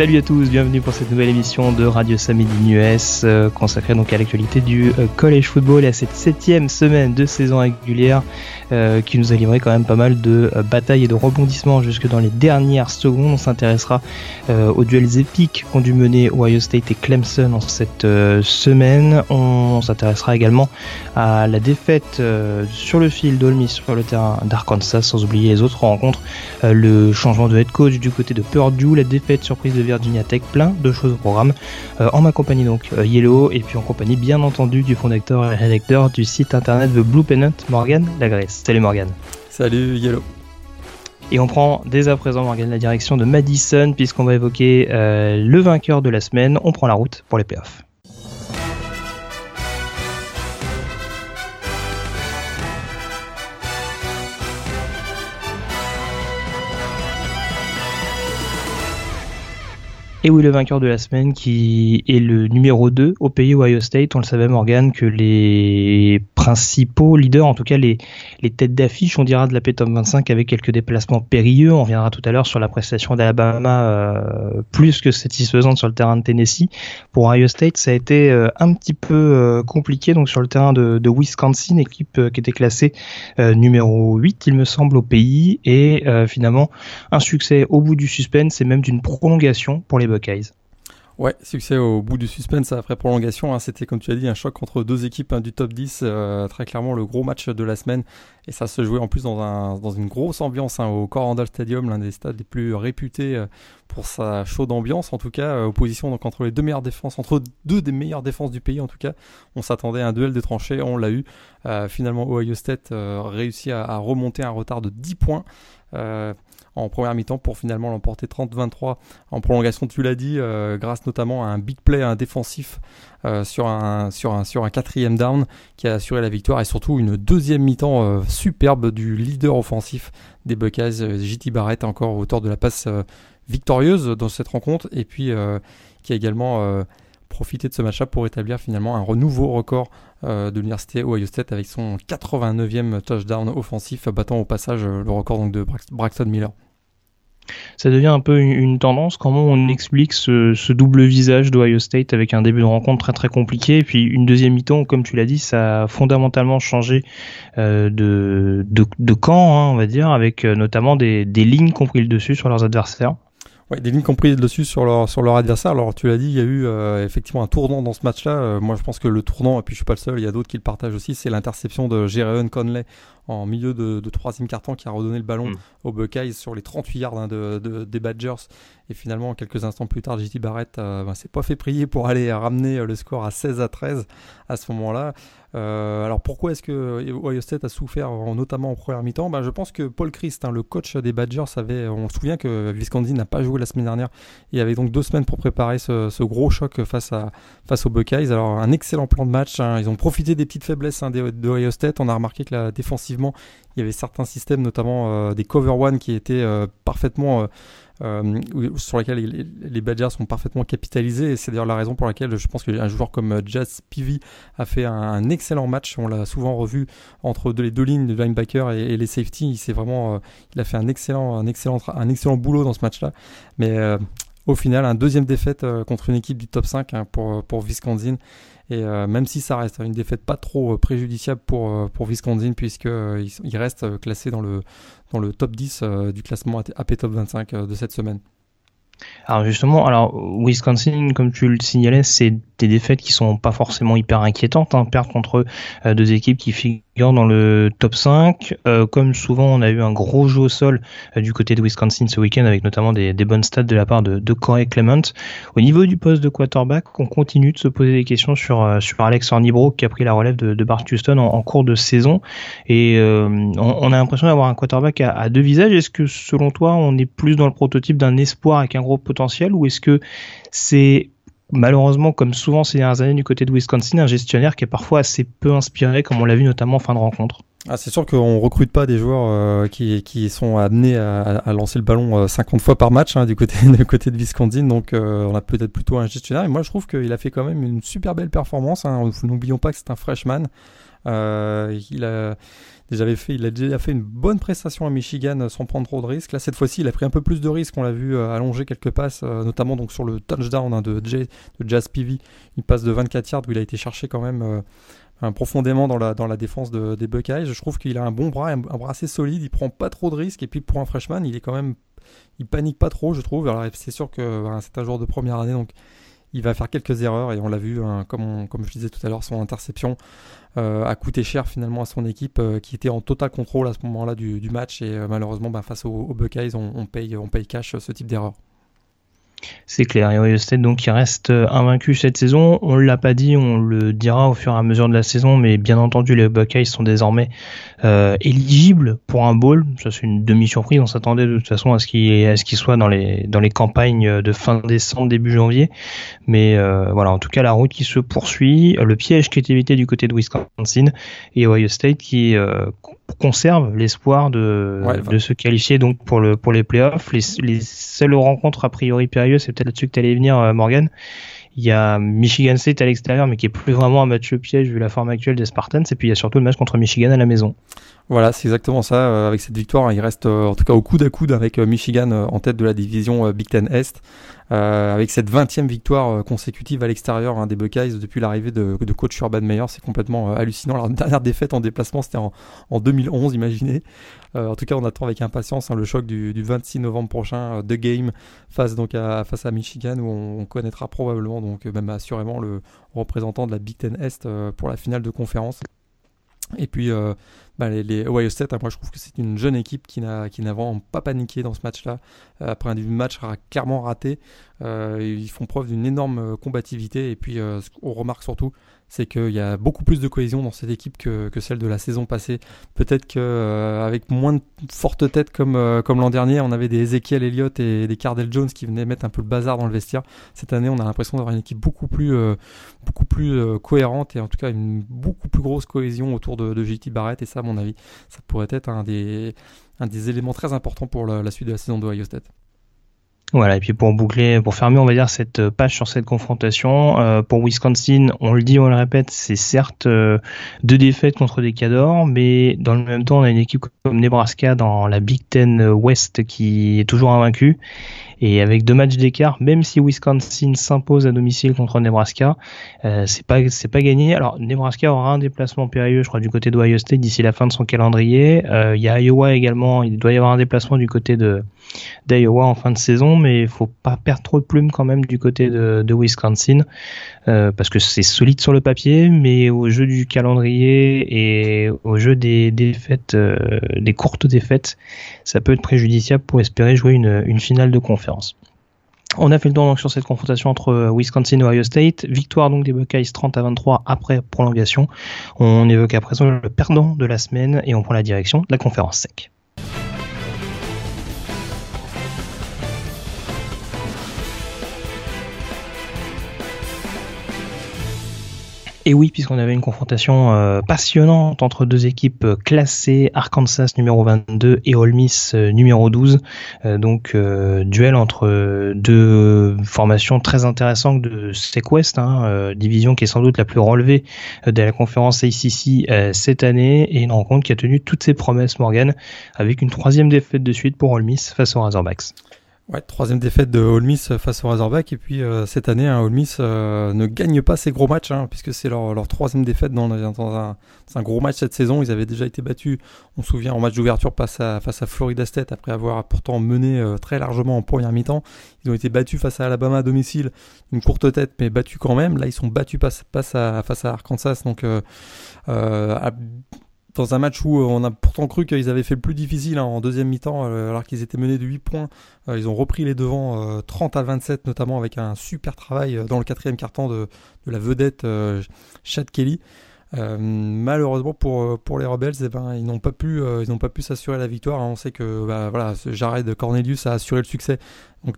Salut à tous, bienvenue pour cette nouvelle émission de Radio Samedi US euh, consacrée à l'actualité du euh, college football et à cette septième semaine de saison régulière euh, qui nous a livré quand même pas mal de batailles et de rebondissements jusque dans les dernières secondes. On s'intéressera aux duels épiques qu'ont dû mener Ohio State et Clemson en cette semaine. On, s'intéressera également à la défaite sur le fil d'Olmis sur le terrain d'Arkansas sans oublier les autres rencontres. le changement de head coach du côté de Purdue, la défaite surprise de Virginia Tech, plein de choses au programme. Euh, en ma compagnie donc euh, Yellow et puis en compagnie bien entendu du fondateur et rédacteur du site internet The Blue Pennant, Morgan Lagresse. Salut Morgan. Salut Yellow. Et on prend dès à présent, Morgan, la direction de Madison, puisqu'on va évoquer euh, le vainqueur de la semaine. On prend la route pour les payoffs. Et oui, le vainqueur de la semaine qui est le numéro 2 au pays Ohio State. On le savait, Morgan, que les principaux leaders, en tout cas les, têtes d'affiche, on dira de la P-Top 25 avec quelques déplacements périlleux. On reviendra tout à l'heure sur la prestation d'Alabama euh, plus que satisfaisante sur le terrain de Tennessee. Pour Ohio State, ça a été euh, un petit peu euh, compliqué donc sur le terrain de, de Wisconsin, équipe qui était classée numéro 8, il me semble, au pays. Et finalement, un succès au bout du suspense et même d'une prolongation pour les Ouais, succès au bout du suspense après prolongation. Hein. C'était, comme tu as dit, un choc entre deux équipes hein, du top 10. Euh, très clairement, le gros match de la semaine. Et ça se jouait en plus dans une grosse ambiance hein, au Corandal Stadium, l'un des stades les plus réputés euh, pour sa chaude ambiance. En tout cas, euh, opposition donc, entre les deux meilleures défenses, entre deux des meilleures défenses du pays. En tout cas, on s'attendait à un duel de tranchées. On l'a eu. finalement, Ohio State réussit à, à, remonter un retard de 10 points en première mi-temps pour finalement l'emporter 30-23 en prolongation, tu l'as dit, euh, grâce notamment à un big play, défensif euh, sur un quatrième down qui a assuré la victoire et surtout une deuxième mi-temps euh, superbe du leader offensif des Buckeyes, JT Barrett, encore auteur de la passe victorieuse dans cette rencontre et puis qui a également profité de ce match-up pour établir finalement un nouveau record de l'université Ohio State avec son 89e touchdown offensif, battant au passage le record de Braxton Miller ça devient un peu une, tendance. Comment on explique ce, double visage d'Ohio State avec un début de rencontre très très compliqué et puis une deuxième mi-temps, comme tu l'as dit, ça a fondamentalement changé euh, de, camp, hein, on va dire, avec euh, notamment des, des lignes compris le dessus sur leurs adversaires. Ouais, des lignes comprises dessus sur leur, sur leur adversaire. Alors, tu l'as dit, il y a eu euh, effectivement un tournant dans ce match-là. moi, je pense que le tournant, et puis je suis pas le seul, il y a d'autres qui le partagent aussi, c'est l'interception de Jeremy Conley en milieu de, troisième carton qui a redonné le ballon mm. aux Buckeyes sur les 38 yards hein, de, des Badgers. Et finalement, quelques instants plus tard, JT Barrett euh, ben, s'est pas fait prier pour aller ramener euh, le score à 16 à 13 à ce moment-là. Euh, alors pourquoi est-ce que Ohio State a souffert notamment en première mi-temps? Ben, Je pense que Paul Christ, hein, le coach des Badgers, avait, on se souvient que Wisconsin n'a pas joué la semaine dernière. Il avait donc deux semaines pour préparer ce, gros choc face, à, face aux Buckeyes. Alors un excellent plan de match. Hein. Ils ont profité des petites faiblesses hein, d'Ohio State. On a remarqué que la, il y avait certains systèmes, notamment euh, des cover one, qui étaient euh, parfaitement euh, sur lesquels les, Badgers sont parfaitement capitalisés. Et c'est d'ailleurs la raison pour laquelle je pense qu'un joueur comme Jazz Peavy a fait un, excellent match. On l'a souvent revu entre les deux lignes, de linebacker et, les safety. Il, vraiment, il a fait un excellent, un, excellent, un excellent boulot dans ce match-là. Mais au final, un deuxième défaite contre une équipe du top 5 hein, pour, pour Wisconsin. Et euh, même si ça reste une défaite pas trop euh, préjudiciable pour, euh, pour Wisconsin, puisqu'il il reste classé dans le, dans le top 10 du classement AP Top 25 de cette semaine. Alors justement, alors Wisconsin, comme tu le signalais, c'est des défaites qui sont pas forcément hyper inquiétantes. Hein. Perdre contre euh, deux équipes qui figurent dans le top 5. Euh, comme souvent, on a eu un gros jeu au sol euh, du côté de Wisconsin ce week-end, avec notamment des, bonnes stats de la part de, Corey Clement. Au niveau du poste de quarterback, on continue de se poser des questions sur, sur Alex Ornibro qui a pris la relève de, de Bart Houston en, cours de saison. Et on, a l'impression d'avoir un quarterback à, à deux visages. Est-ce que selon toi, on est plus dans le prototype d'un espoir avec un gros potentiel ou est-ce que c'est malheureusement, comme souvent ces dernières années du côté de Wisconsin, un gestionnaire qui est parfois assez peu inspiré, comme on l'a vu notamment en fin de rencontre. Ah, c'est sûr qu'on recrute pas des joueurs euh, qui, sont amenés à, lancer le ballon 50 fois par match hein, du côté de Wisconsin, donc on a peut-être plutôt un gestionnaire. Et moi, je trouve qu'il a fait quand même une super belle performance. Hein. N'oublions pas que c'est un freshman. il a il a déjà fait une bonne prestation à Michigan sans prendre trop de risques. Là, cette fois-ci, il a pris un peu plus de risques. On l'a vu allonger quelques passes, notamment donc sur le touchdown hein, de, Jazz PV, une passe de 24 yards où il a été cherché quand même profondément dans la, dans la défense des Buckeyes. Je trouve qu'il a un bon bras, un, bras assez solide, il prend pas trop de risques et puis pour un freshman, il est quand même, il panique pas trop, je trouve. Alors c'est sûr que c'est un joueur de première année, donc il va faire quelques erreurs et on l'a vu, hein, comme, je disais tout à l'heure, son interception euh, a coûté cher finalement à son équipe euh, qui était en total contrôle à ce moment-là du, match et euh, malheureusement bah, face aux, Buckeyes, on, paye, on paye cash ce type d'erreur. C'est clair. Et Ohio State, donc, qui reste euh, invaincu cette saison. On ne l'a pas dit, on le dira au fur et à mesure de la saison, mais bien entendu, les Buckeyes sont désormais euh, éligibles pour un bowl. Ça, c'est une demi-surprise. On s'attendait de toute façon à ce qu'il qu soit dans les, dans les campagnes de fin décembre, début janvier. Mais euh, voilà, en tout cas, la route qui se poursuit. Le piège qui est évité du côté de Wisconsin et Ohio State qui conserve l'espoir de, de se qualifier donc pour, le, pour les playoffs. Les, les seules rencontres a priori périlleuses c'est peut-être là-dessus que tu allais venir, euh, Morgan. Il y a Michigan State à l'extérieur, mais qui est plus vraiment un match piège vu la forme actuelle des Spartans. Et puis il y a surtout le match contre Michigan à la maison. Voilà, c'est exactement ça. Euh, avec cette victoire, hein, il reste euh, en tout cas au coude à coude avec Michigan en tête de la division Big Ten Est. Euh, avec cette 20e victoire euh, consécutive à l'extérieur hein, des Buckeyes depuis l'arrivée de, coach Urban Meyer, c'est complètement euh, hallucinant. La dernière défaite en déplacement, c'était en, en, 2011, imaginez. en tout cas, on attend avec impatience hein, le choc du, du, 26 novembre prochain de game face donc à, face à Michigan où on, connaîtra probablement donc même assurément le représentant de la Big Ten Est pour la finale de conférence. Et puis, bah, les, Ohio State, moi je trouve que c'est une jeune équipe qui n'a pas paniqué dans ce match-là. Euh, après un début de match clairement raté, euh, ils font preuve d'une énorme euh, combativité. Et puis, ce qu'on remarque surtout, c'est qu'il y a beaucoup plus de cohésion dans cette équipe que, celle de la saison passée. Peut-être qu'avec moins de fortes têtes comme, comme l'an dernier, on avait des Ezekiel Elliott et des Cardell Jones qui venaient mettre un peu le bazar dans le vestiaire. Cette année, on a l'impression d'avoir une équipe beaucoup plus, plus cohérente et en tout cas une beaucoup plus grosse cohésion autour de, JT Barrett. Et ça, mon avis, ça pourrait être un des, un des éléments très importants pour la, suite de la saison de Ohio State. Voilà, et puis pour boucler, pour fermer, on va dire, cette page sur cette confrontation, euh, pour Wisconsin, on le dit, on le répète, c'est certes euh, deux défaites contre des cadors, mais dans le même temps, on a une équipe comme Nebraska dans la Big Ten West qui est toujours invaincue. Et avec deux matchs d'écart, même si Wisconsin s'impose à domicile contre Nebraska, euh, c'est pas c'est pas gagné. Alors Nebraska aura un déplacement périlleux, je crois, du côté d'Ohio State d'ici la fin de son calendrier. Euh, il y a Iowa également. Il doit y avoir un déplacement du côté de d'Iowa en fin de saison, mais il faut pas perdre trop de plumes quand même du côté de, de Wisconsin, euh, parce que c'est solide sur le papier, mais au jeu du calendrier et au jeu des défaites, euh, des courtes défaites, ça peut être préjudiciable pour espérer jouer une, une finale de conférence. On a fait le tour sur cette confrontation entre Wisconsin et Ohio State. Victoire donc des Buckeyes 30 à 23 après prolongation. On évoque à présent le perdant de la semaine et on prend la direction de la conférence sec. Et oui, puisqu'on avait une confrontation euh, passionnante entre deux équipes euh, classées, Arkansas numéro 22 et Ole Miss euh, numéro 12. donc duel entre deux formations très intéressantes de Sequest, hein, division qui est sans doute la plus relevée de la conférence ACC cette année, et une rencontre qui a tenu toutes ses promesses, Morgan, avec une troisième défaite de suite pour Ole face aux Razorbacks. Ouais, troisième défaite de Ole Miss face au Razorback. Et puis euh, cette année, hein, Ole Miss euh, ne gagne pas ses gros matchs, hein, puisque c'est leur, leur, troisième défaite dans, dans un, un, gros match cette saison. Ils avaient déjà été battus, on se souvient, en match d'ouverture face à, face à Florida State, après avoir pourtant mené euh, très largement en première mi-temps. Ils ont été battus face à Alabama à domicile, une courte tête, mais battus quand même. Là, ils sont battus face, à, face à Arkansas. Donc, dans un match où euh, on a pourtant cru qu'ils avaient fait le plus difficile hein, en deuxième mi-temps, euh, alors qu'ils étaient menés de 8 points. Euh, ils ont repris les devants 30 à 27, notamment avec un super travail dans le quatrième quart-temps de, la vedette Chad Kelly. malheureusement pour les Rebels, eh ben, ils n'ont pas pu pas pu s'assurer la victoire. On sait que bah, voilà, Jared Cornelius a assuré le succès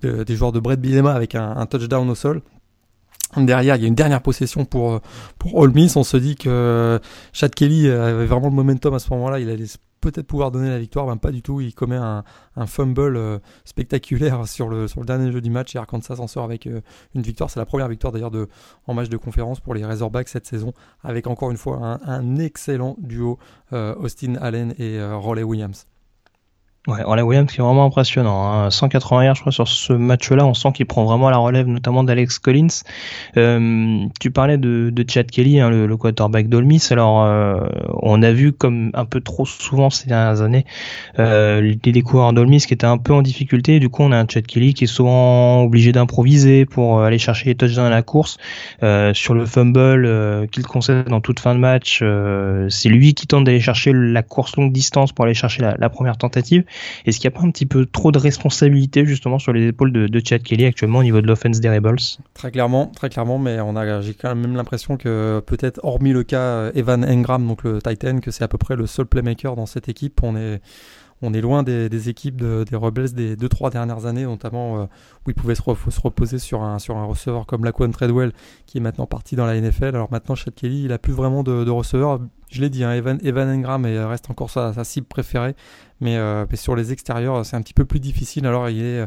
des joueurs de Brett Bielema avec un touchdown au sol. Derrière, il y a une dernière possession pour pour Ole Miss. On se dit que Chad Kelly avait vraiment le momentum à ce moment-là. Il allait peut-être pouvoir donner la victoire, ben pas du tout. Il commet un, fumble euh, spectaculaire sur le, sur le dernier jeu du match et Arkansas s'en sort avec euh, une victoire. C'est la première victoire d'ailleurs de, en match de conférence pour les Razorbacks cette saison, avec encore une fois un, excellent duo euh, Austin Allen et Roley Williams. Ouais, Orlando Williams qui est vraiment impressionnant. Hein. 180 yards, je crois, sur ce match-là. On sent qu'il prend vraiment la relève, notamment d'Alex Collins. Euh, tu parlais de, de Chad Kelly, hein, le, le, quarterback d'Olmis. Alors, euh, on a vu comme un peu trop souvent ces dernières années euh, les découvreurs d'Olmis qui étaient un peu en difficulté. Du coup, on a un Chad Kelly qui est souvent obligé d'improviser pour euh, aller chercher les touchdowns à la course. Euh, sur le fumble euh, qu'il concède en toute fin de match, c'est lui qui tente d'aller chercher la course longue distance pour aller chercher la première tentative. Est-ce qu'il n'y a pas un petit peu trop de responsabilité justement sur les épaules de, Chad Kelly actuellement au niveau de l'offense des Rebels? Très clairement, très clairement, mais on a, j'ai quand même l'impression que peut-être hormis le cas euh, Evan Engram, donc le Titan, que c'est à peu près le seul playmaker dans cette équipe. On est on est loin des, équipes des Rebels des 2-3 dernières années, notamment euh, où ils pouvaient se, reposer sur un, sur un receveur comme Laquan Treadwell, qui est maintenant parti dans la NFL. Alors maintenant, Chad Kelly, il a plus vraiment de, receveurs. Je l'ai dit, hein, Evan, Evan Engram reste encore sa, cible préférée, euh, mais, sur les extérieurs, c'est un petit peu plus difficile. Alors il est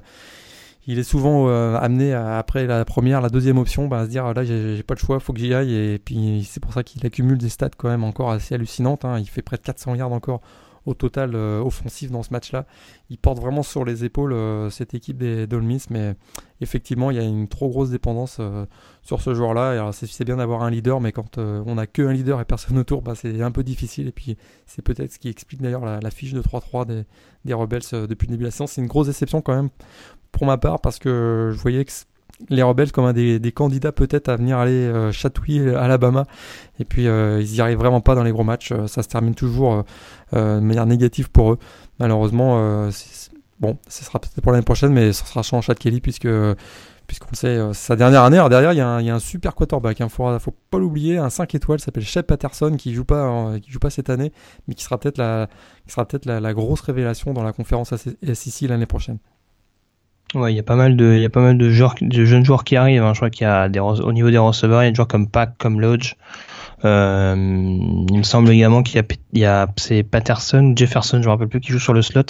il est souvent euh, amené après la première, la deuxième option, bah, à se dire là j'ai pas le choix, faut que j'y aille. Et puis c'est pour ça qu'il accumule des stats quand même encore assez hallucinantes. Hein. Il fait près de 400 yards encore total euh, offensif dans ce match-là. Il porte vraiment sur les épaules euh, cette équipe des Dolmis, mais effectivement, il y a une trop grosse dépendance euh, sur ce joueur-là. C'est bien d'avoir un leader, mais quand on n'a qu'un leader et personne autour, bah, c'est un peu difficile. Et puis, c'est peut-être ce qui explique d'ailleurs la, fiche de 3-3 des, des Rebels depuis le début de la séance. C'est une grosse déception quand même pour ma part, parce que je voyais que les rebelles comme un des, candidats peut-être à venir aller euh, chatouiller Alabama. Et puis euh, ils y arrivent vraiment pas dans les gros matchs. Euh, ça se termine toujours de manière négative pour eux. Malheureusement, bon, ce sera peut-être pour l'année prochaine, mais ça sera sans Chad Kelly puisque puisqu'on sait sa dernière année. Alors derrière, il y, a un, super quarterback. Il hein, faut, faut pas l'oublier, un 5 étoiles s'appelle Shep Patterson qui joue pas qui joue pas cette année, mais qui sera peut-être la qui sera peut-être la, grosse révélation dans la conférence SEC l'année prochaine. Ouais, il y a pas mal de, il y a pas mal de, joueurs, de jeunes joueurs qui arrivent. Hein. Je crois qu'il y a des, au niveau des receveurs, il y a des joueurs comme Pack, comme Lodge. Euh, il me semble également qu'il y a, a c'est Patterson, Jefferson, je me rappelle plus, qui joue sur le slot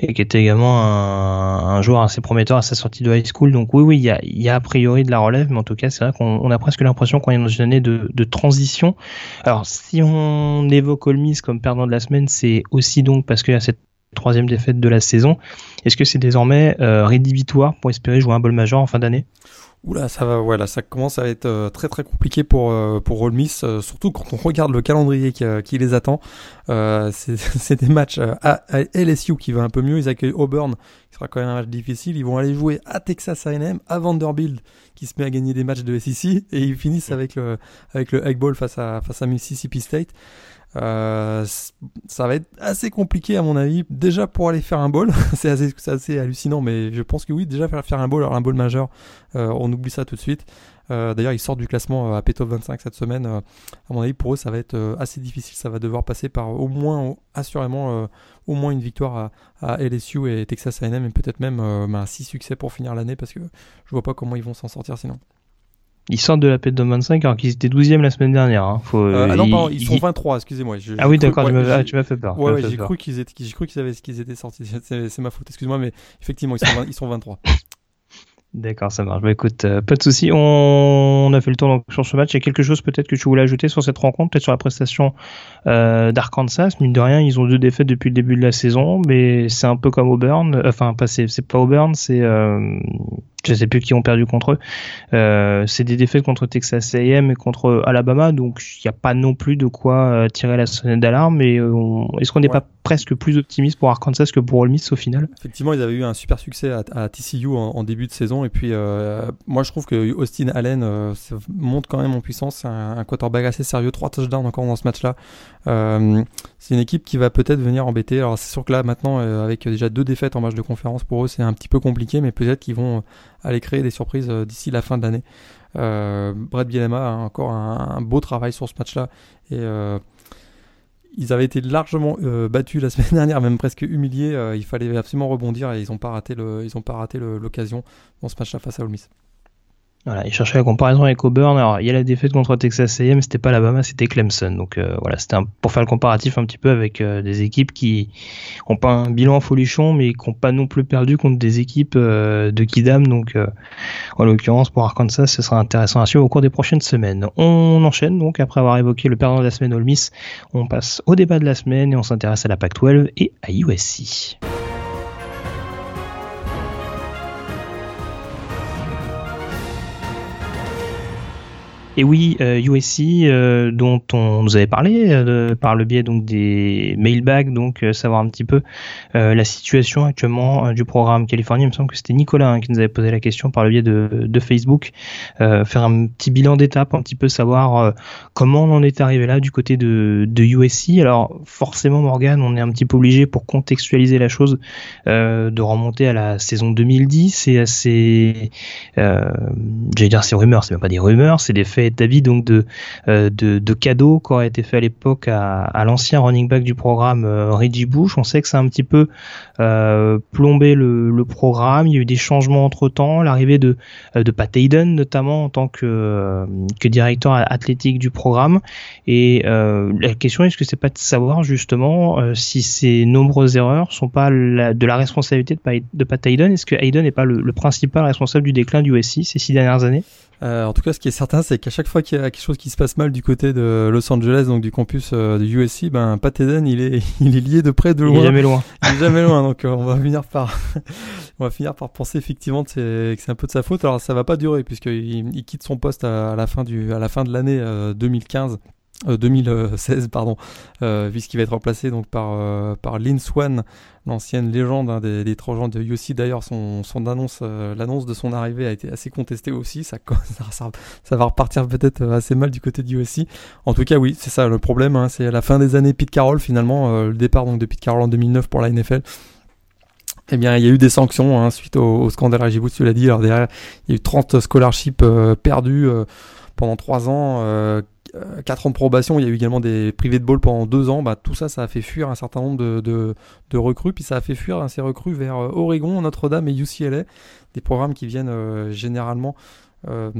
et qui était également un, un, joueur assez prometteur à sa sortie de high school. Donc oui, oui, il y a, il y a a priori de la relève, mais en tout cas, c'est vrai qu'on a presque l'impression qu'on est dans une année de, de transition. Alors, si on évoque Olmis comme perdant de la semaine, c'est aussi donc parce qu'il y a cette troisième défaite de la saison. Est-ce que c'est désormais euh, rédhibitoire pour espérer jouer un bol majeur en fin d'année? Oula, ça va, voilà, ça commence à être euh, très très compliqué pour euh, pour Ole Miss, surtout quand on regarde le calendrier qui, qui les attend. c'est des matchs à, LSU qui va un peu mieux. Ils accueillent Auburn, qui sera quand même un match difficile. Ils vont aller jouer à Texas A&M, à Vanderbilt, qui se met à gagner des matchs de SEC, et ils finissent avec le avec le Egg Bowl face à face à Mississippi State. Euh, ça va être assez compliqué à mon avis. Déjà pour aller faire un ball, c'est assez, hallucinant, mais je pense que oui, déjà faire, faire un ball, alors un ball majeur, euh, on oublie ça tout de suite. Euh, D'ailleurs, ils sortent du classement à P-Top 25 cette semaine. à mon avis, pour eux, ça va être assez difficile. Ça va devoir passer par au moins, assurément, au moins une victoire à, LSU et Texas A&M, et peut-être même bah, 6 succès pour finir l'année, parce que je vois pas comment ils vont s'en sortir sinon. Ils sortent de la p 25 alors qu'ils étaient 12e la semaine dernière. Hein. Faut, euh, ah non, pardon, ils, sont 23, excusez-moi. Ah oui, d'accord, ah, tu m'as fait peur. Ouais, ouais j'ai cru qu'ils étaient, cru qu'ils avaient, qu'ils étaient sortis. C'est ma faute, excuse-moi, mais effectivement, ils sont, ils sont 23. D'accord, ça marche. Bah écoute, euh, pas de souci. On... a fait le tour donc, sur ce match. Il y a quelque chose peut-être que tu voulais ajouter sur cette rencontre, peut-être sur la prestation euh, d'Arkansas? Mine de rien, ils ont deux défaites depuis le début de la saison, mais c'est un peu comme Auburn. Enfin, pas c'est, pas Auburn, c'est euh, je sais plus qui ont perdu contre eux. Euh, c'est des défaites contre Texas A&M et contre Alabama, donc il n'y a pas non plus de quoi euh, tirer la sonnette d'alarme. Mais euh, est-ce qu'on n'est pas presque plus optimiste pour Arkansas que pour Ole Miss au final? Effectivement, ils avaient eu un super succès à, TCU en, début de saison, et puis moi je trouve que Austin Allen monte quand même en puissance. C'est un, un, quarterback assez sérieux, trois touchdowns encore dans ce match-là. C'est une équipe qui va peut-être venir embêter. Alors c'est sûr que là maintenant, avec déjà deux défaites en match de conférence pour eux, c'est un petit peu compliqué, mais peut-être qu'ils vont aller créer des surprises euh, d'ici la fin de l'année. Euh, Brad Bielema a encore un, beau travail sur ce match-là et euh, ils avaient été largement battus la semaine dernière, même presque humiliés. il fallait absolument rebondir et ils n'ont pas raté l'occasion dans ce match-là face à Ole. Il cherchait la comparaison avec Auburn. Alors, il y a la défaite contre Texas A&M, c'était pas Alabama, c'était Clemson. Donc euh, voilà, c'était pour faire le comparatif un petit peu avec euh, des équipes qui ont pas un bilan folichon, mais qui n'ont pas non plus perdu contre des équipes euh, de Kidam. Donc, en l'occurrence, pour Arkansas, ce sera intéressant à suivre au cours des prochaines semaines. On enchaîne donc après avoir évoqué le perdant de la semaine Ole Miss, on passe au débat de la semaine et on s'intéresse à la Pac-12 et à USC. Et oui, USC euh, euh, dont on nous avait parlé euh, par le biais donc des mailbags, donc savoir un petit peu la situation actuellement du programme californien. Il me semble que c'était Nicolas hein, qui nous avait posé la question par le biais de, de Facebook, faire un petit bilan d'étape, un petit peu savoir comment on en est arrivé là du côté de, de USC. Alors forcément Morgan, on est un petit peu obligé pour contextualiser la chose de remonter à la saison 2010 et à ces, j'allais dire ces rumeurs, c'est même pas des rumeurs, c'est des faits d'avis donc de, euh, de, de cadeaux qui auraient été fait à l'époque à, l'ancien running back du programme euh, Reggie Bush. On sait que ça a un petit peu euh, plombé le, programme. Il y a eu des changements entre temps, l'arrivée de, de Pat Hayden notamment en tant que, que directeur athlétique du programme. Et la question est-ce que c'est pas de savoir justement si ces nombreuses erreurs sont pas de la responsabilité de, de Pat Hayden? Est-ce que Hayden n'est pas le, le, principal responsable du déclin du USC ces six dernières années? Euh, en tout cas, ce qui est certain, c'est qu'à chaque fois qu'il y a quelque chose qui se passe mal du côté de Los Angeles, donc du campus euh, de USC, ben Pat Eden, il est, il est lié de près, de loin. Il est jamais loin. il est jamais loin. Donc, euh, on va finir par, on va finir par penser effectivement que c'est un peu de sa faute. Alors, ça va pas durer puisqu'il il quitte son poste à, la fin du, à la fin de l'année 2015. 2016 pardon euh, puisqu'il va être remplacé donc par par Lynn Swan l'ancienne légende hein, des, des de UC. D'ailleurs, son, son annonce, euh, l'annonce de son arrivée a été assez contestée aussi. Ça, ça, ça va repartir peut-être euh, assez mal du côté de USC. En tout cas, oui, c'est ça le problème. Hein, c'est à la fin des années Pete Carroll finalement, euh, le départ donc de Pete Carroll en 2009 pour la NFL. Eh bien, il y a eu des sanctions hein, suite au, scandale Rajibout, tu l'as dit. Alors derrière, il y a eu 30 scholarships perdus pendant 3 ans, 4 ans de probation, il y a eu également des privés de ball pendant 2 ans. Bah, tout ça, ça a fait fuir un certain nombre de, recrues, puis ça a fait fuir hein, ces recrues vers euh, Oregon, Notre-Dame et UCLA, des programmes qui viennent euh, généralement euh,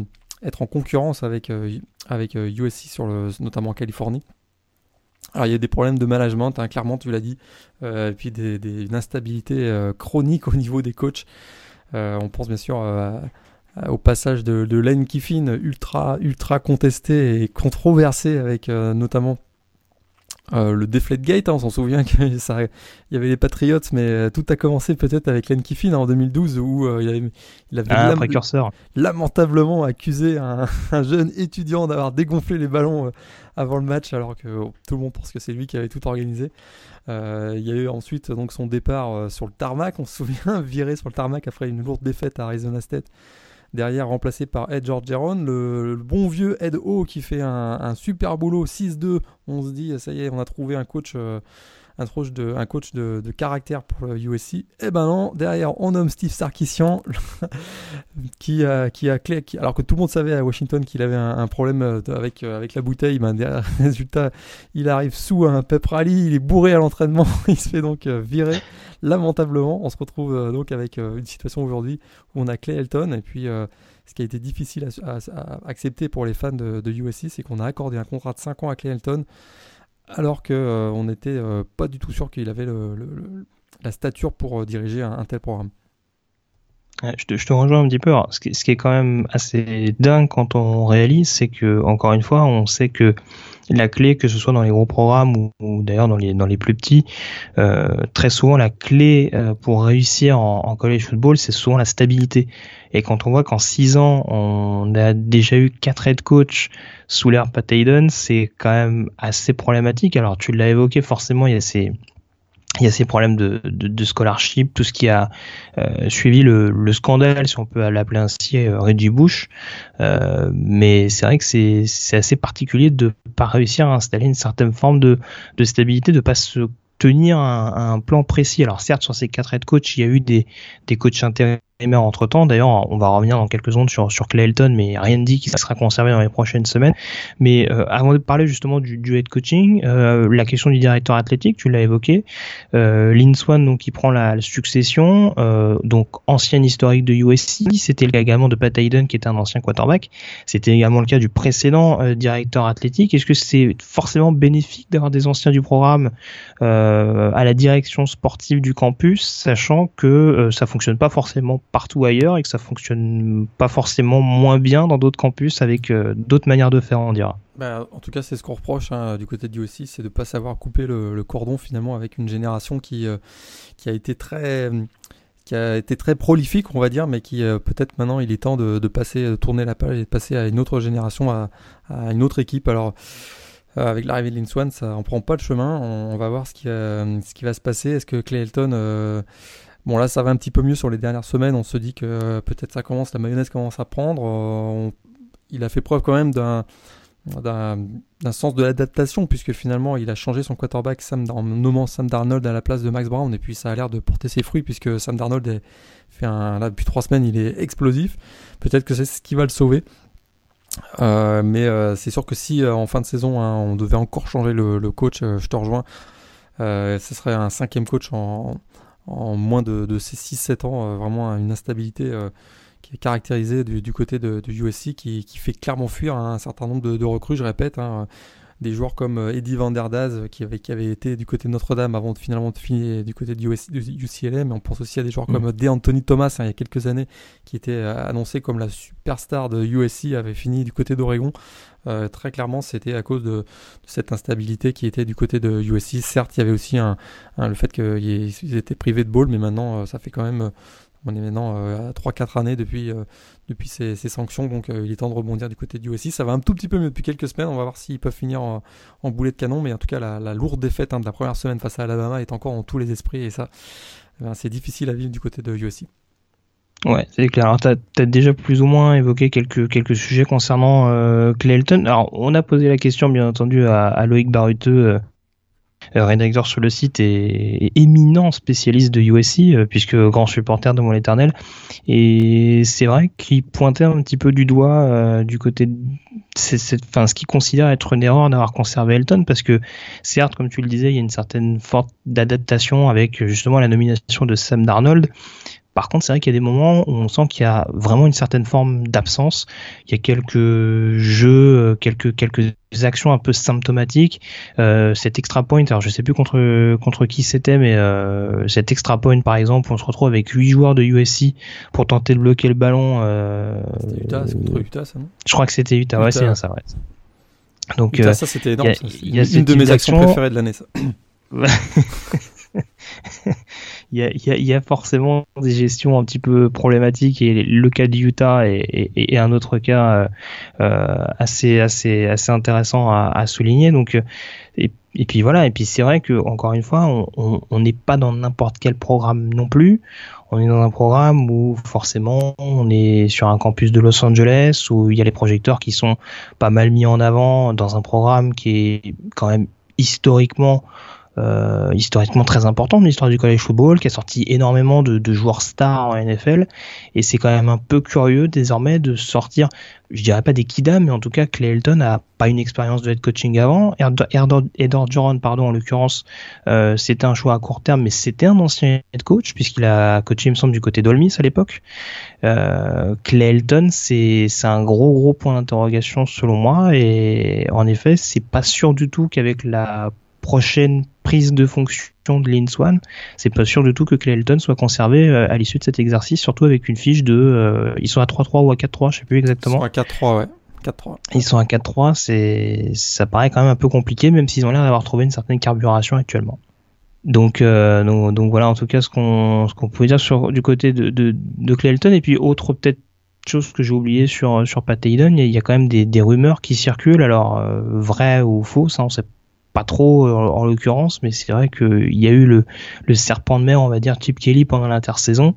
être en concurrence avec, USC, sur notamment en Californie. Alors il y a des problèmes de management, hein, clairement tu l'as dit, et puis une instabilité chronique au niveau des coachs. on pense bien sûr à euh, au passage de, de Lane Kiffin, ultra, ultra contesté et controversé avec euh, notamment euh, le Deflate Gate, hein, on s'en souvient qu'il y avait les Patriots, mais tout a commencé peut-être avec Lane Kiffin hein, en 2012 où il, avait, il avait ah, lamentablement accusé un, un jeune étudiant d'avoir dégonflé les ballons avant le match alors que oh, tout le monde pense que c'est lui qui avait tout organisé. il y a eu ensuite donc son départ sur le tarmac, on se souvient, viré sur le tarmac après une lourde défaite à Arizona State Derrière, remplacé par Ed Georgeron, le, le bon vieux Ed O qui fait un, super boulot, 6-2. On se dit, ça y est, on a trouvé un coach. Euh, un coach de, un coach de, caractère pour le USC. Et ben non, derrière on nomme Steve Sarkissian qui a, qui a clé, alors que tout le monde savait à Washington qu'il avait un, problème euh, avec, euh, avec la bouteille, ben, derrière, résultat, il arrive sous un pep rally, il est bourré à l'entraînement, il se fait donc virer lamentablement. On se retrouve donc avec une situation aujourd'hui où on a Clay Elton et puis ce qui a été difficile à, accepter pour les fans de, de USC, c'est qu'on a accordé un contrat de 5 ans à Clay Elton alors qu'on euh, n'était euh, pas du tout sûr qu'il avait la stature pour euh, diriger un, tel programme. Je te, rejoins un petit peu. ce, qui, est quand même assez dingue quand on réalise, c'est que, encore une fois, on sait que la clé, que ce soit dans les gros programmes ou, d'ailleurs dans les, plus petits, très souvent la clé pour réussir en college football, c'est souvent la stabilité. Et quand on voit qu'en 6 ans, on a déjà eu 4 head coach sous l'ère Pat c'est quand même assez problématique. Alors tu l'as évoqué, forcément, il y a ces, il y a ces problèmes de, de, de scholarship, tout ce qui a euh, suivi le, le, scandale, si on peut l'appeler ainsi, euh, Reggie Bush. Euh, mais c'est vrai que c'est assez particulier de pas réussir à installer une certaine forme de, de stabilité, de pas se tenir un, un, plan précis. Alors certes, sur ces quatre head coach, il y a eu des, des coachs intéressants Kramer entre temps. D'ailleurs, on va revenir dans quelques secondes sur, sur Clayton, mais rien ne dit qu'il sera conservé dans les prochaines semaines. Mais euh, avant de parler justement du, du head coaching, euh, la question du directeur athlétique, tu l'as évoqué. Euh, Lin Swan, donc, qui prend la, succession, euh, donc ancien historique de USC. C'était le cas également de Pat Hayden, qui était un ancien quarterback. C'était également le cas du précédent euh, directeur athlétique. Est-ce que c'est forcément bénéfique d'avoir des anciens du programme à la direction sportive du campus, sachant que ça fonctionne pas forcément partout ailleurs et que ça fonctionne pas forcément moins bien dans d'autres campus avec d'autres manières de faire, on dira. Bah, en tout cas, c'est ce qu'on reproche hein, du côté du USC, c'est de ne pas savoir couper le, cordon finalement avec une génération qui, euh, qui a été très qui a été très prolifique, on va dire, mais qui euh, peut-être maintenant il est temps de, de, passer, de tourner la page et de passer à une autre génération, à, une autre équipe. Alors euh, avec l'arrivée de Lin ça on prend pas le chemin. On, va voir ce qui, ce qui va se passer. Est-ce que Clayton Bon là ça va un petit peu mieux sur les dernières semaines, on se dit que peut-être ça commence, la mayonnaise commence à prendre. il a fait preuve quand même d'un sens de l'adaptation, puisque finalement il a changé son quarterback Sam, en nommant Sam Darnold à la place de Max Brown, et puis ça a l'air de porter ses fruits, puisque Sam Darnold est, fait là depuis trois semaines il est explosif. Peut-être que c'est ce qui va le sauver. Euh, mais euh, c'est sûr que si euh, en fin de saison hein, on devait encore changer le, coach, je te rejoins, ce serait un cinquième coach en, en moins de, ces 6-7 ans, vraiment une instabilité qui est caractérisé du, côté de, USC, qui, fait clairement fuir un certain nombre de, recrues, je répète. Hein. Des joueurs comme euh, Eddie Van Der Daz, qui avait, qui avait été du côté de Notre-Dame avant de finalement de finir du côté du, UCLA, mais on pense aussi à des joueurs mm. comme D. Anthony Thomas, hein, il y a quelques années, qui était euh, annoncé comme la superstar de USC, avait fini du côté d'Oregon. Euh, très clairement, c'était à cause de, cette instabilité qui était du côté de USC. Certes, il y avait aussi un, le fait qu'ils étaient privés de ball, mais maintenant, ça fait quand même on est maintenant euh, à 3-4 années depuis, euh, depuis ces, sanctions, donc euh, il est temps de rebondir du côté du USC. Ça va un tout petit peu mieux depuis quelques semaines, on va voir s'ils peuvent finir en, boulet de canon, mais en tout cas la, lourde défaite hein, de la première semaine face à Alabama est encore en tous les esprits, et ça, eh ben, c'est difficile à vivre du côté de USC. Ouais, c'est clair. Alors, tu as, déjà plus ou moins évoqué quelques, quelques sujets concernant Clayton. Alors, on a posé la question, bien entendu, à, à Loïc Baruteux rédacteur sur le site et, éminent spécialiste de USC, euh, puisque grand supporter de mon éternel. Et c'est vrai qu'il pointait un petit peu du doigt euh, du côté de enfin, ce qu'il considère être une erreur d'avoir conservé Elton, parce que certes, comme tu le disais, il y a une certaine forte d'adaptation avec justement la nomination de Sam Darnold, par contre, c'est vrai qu'il y a des moments où on sent qu'il y a vraiment une certaine forme d'absence. Il y a quelques jeux, euh, quelques quelques actions un peu symptomatiques. Euh, cet extra point, alors je sais plus contre contre qui c'était, mais euh, cet extra point par exemple, on se retrouve avec huit joueurs de USC pour tenter de bloquer le ballon. Euh, c'était Utah, c'est contre Utah, ça non? Je crois que c'était Utah, Utah. ouais, c'est ça, ouais. Donc Utah, ça c'était énorme. Y a, une de mes actions préférées de l'année, ça. il y, a, y, a, y, a, forcément des gestions un petit peu problématiques et le cas de Utah est, un autre cas euh, assez assez assez intéressant à, à souligner. Donc et, et, puis voilà et puis c'est vrai que encore une fois on n'est pas dans n'importe quel programme non plus. On est dans un programme où forcément on est sur un campus de Los Angeles où il y a les projecteurs qui sont pas mal mis en avant dans un programme qui est quand même historiquement euh, historiquement très important dans l'histoire du college football, qui a sorti énormément de, de, joueurs stars en NFL, et c'est quand même un peu curieux désormais de sortir, je dirais pas des Kidam, mais en tout cas Clay Elton a pas une expérience de head coaching avant, Edward Joran, pardon, en l'occurrence, euh, c'était un choix à court terme, mais c'était un ancien head coach, puisqu'il a coaché, il me semble, du côté d'Olmis à l'époque. Euh, Clay Elton, c'est un gros gros point d'interrogation selon moi, et en effet, c'est pas sûr du tout qu'avec la prochaine prise de fonction de Lin Swan, c'est pas sûr du tout que Clayton soit conservé euh, à l'issue de cet exercice, surtout avec une fiche de. Euh, ils sont à 3-3 ou à 4-3, je sais plus exactement. Ils sont à 4-3, ouais. 4-3. Ils sont à 4-3, c'est, ça paraît quand même un peu compliqué, même s'ils ont l'air d'avoir trouvé une certaine carburation actuellement. Donc, euh, donc, voilà en tout cas ce qu'on ce qu'on pouvait dire sur du côté de, de, de Clayton et puis autre peut-être chose que j'ai oublié sur sur Pat Hayden, il y, a quand même des, des rumeurs qui circulent alors euh, vraies ou fausses, hein, on sait pas trop en, l'occurrence, mais c'est vrai qu'il y a eu le, le, serpent de mer, on va dire, Chip Kelly pendant l'intersaison,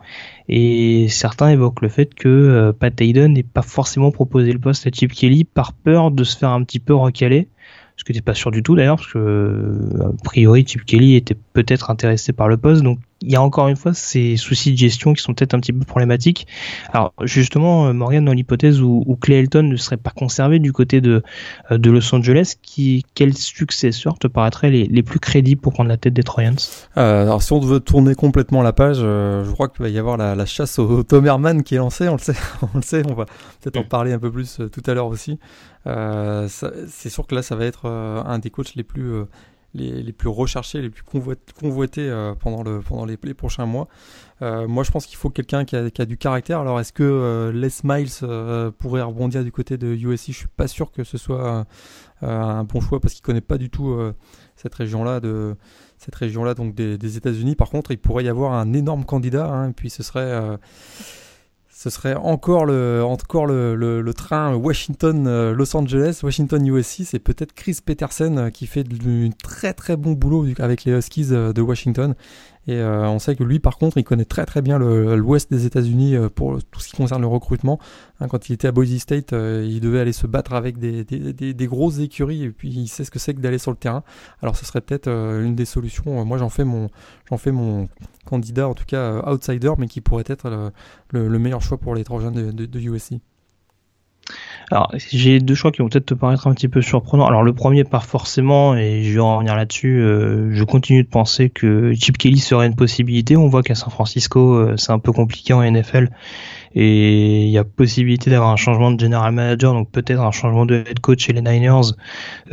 et certains évoquent le fait que euh, Pat Hayden n'ait pas forcément proposé le poste à Chip Kelly par peur de se faire un petit peu recaler, ce que n'es pas sûr du tout d'ailleurs, parce que a priori Chip Kelly était peut-être intéressé par le poste, donc il y a encore une fois ces soucis de gestion qui sont peut-être un petit peu problématiques. Alors justement, Morgan, dans l'hypothèse où, où, Clay Elton ne serait pas conservé du côté de, de Los Angeles, qui, quels successeurs te paraîtraient les, les plus crédibles pour prendre la tête des Troyans euh, Alors si on veut tourner complètement la page, je crois qu'il va y avoir la, la chasse au Tom Herman qui est lancée, on le sait, on le sait, on va peut-être en parler un peu plus tout à l'heure aussi. Euh, c'est sûr que là, ça va être un des coachs les plus les, plus recherchés, les plus convoités euh, pendant, le, pendant les, prochains mois. Euh, moi, je pense qu'il faut quelqu'un qui a, du caractère. Alors, est-ce que euh, Les Miles pourrait rebondir du côté de USC Je suis pas sûr que ce soit un bon choix parce qu'il connaît pas du tout cette région-là de cette région-là donc des, États-Unis. Par contre, il pourrait y avoir un énorme candidat. Hein, et puis, ce serait ce serait encore le, train Washington-Los Angeles, Washington-USC. C'est peut-être Chris Peterson qui fait du très très bon boulot avec les Huskies de Washington. Et euh, on sait que lui, par contre, il connaît très très bien l'ouest des États-Unis euh, pour tout ce qui concerne le recrutement. Hein, quand il était à Boise State, euh, il devait aller se battre avec des, des, grosses écuries et puis il sait ce que c'est que d'aller sur le terrain. Alors ce serait peut-être une des solutions. Moi, j'en fais mon j'en fais mon candidat, en tout cas outsider, mais qui pourrait être le, le, meilleur choix pour les Trojans de, de, de USC. Alors, j'ai deux choix qui vont peut-être te paraître un petit peu surprenants. Alors, le premier, pas forcément, et je vais en revenir là-dessus. Euh, je continue de penser que Chip Kelly serait une possibilité. On voit qu'à San Francisco, euh, c'est un peu compliqué en NFL. Et il y a possibilité d'avoir un changement de general manager, donc peut-être un changement de head coach chez les Niners.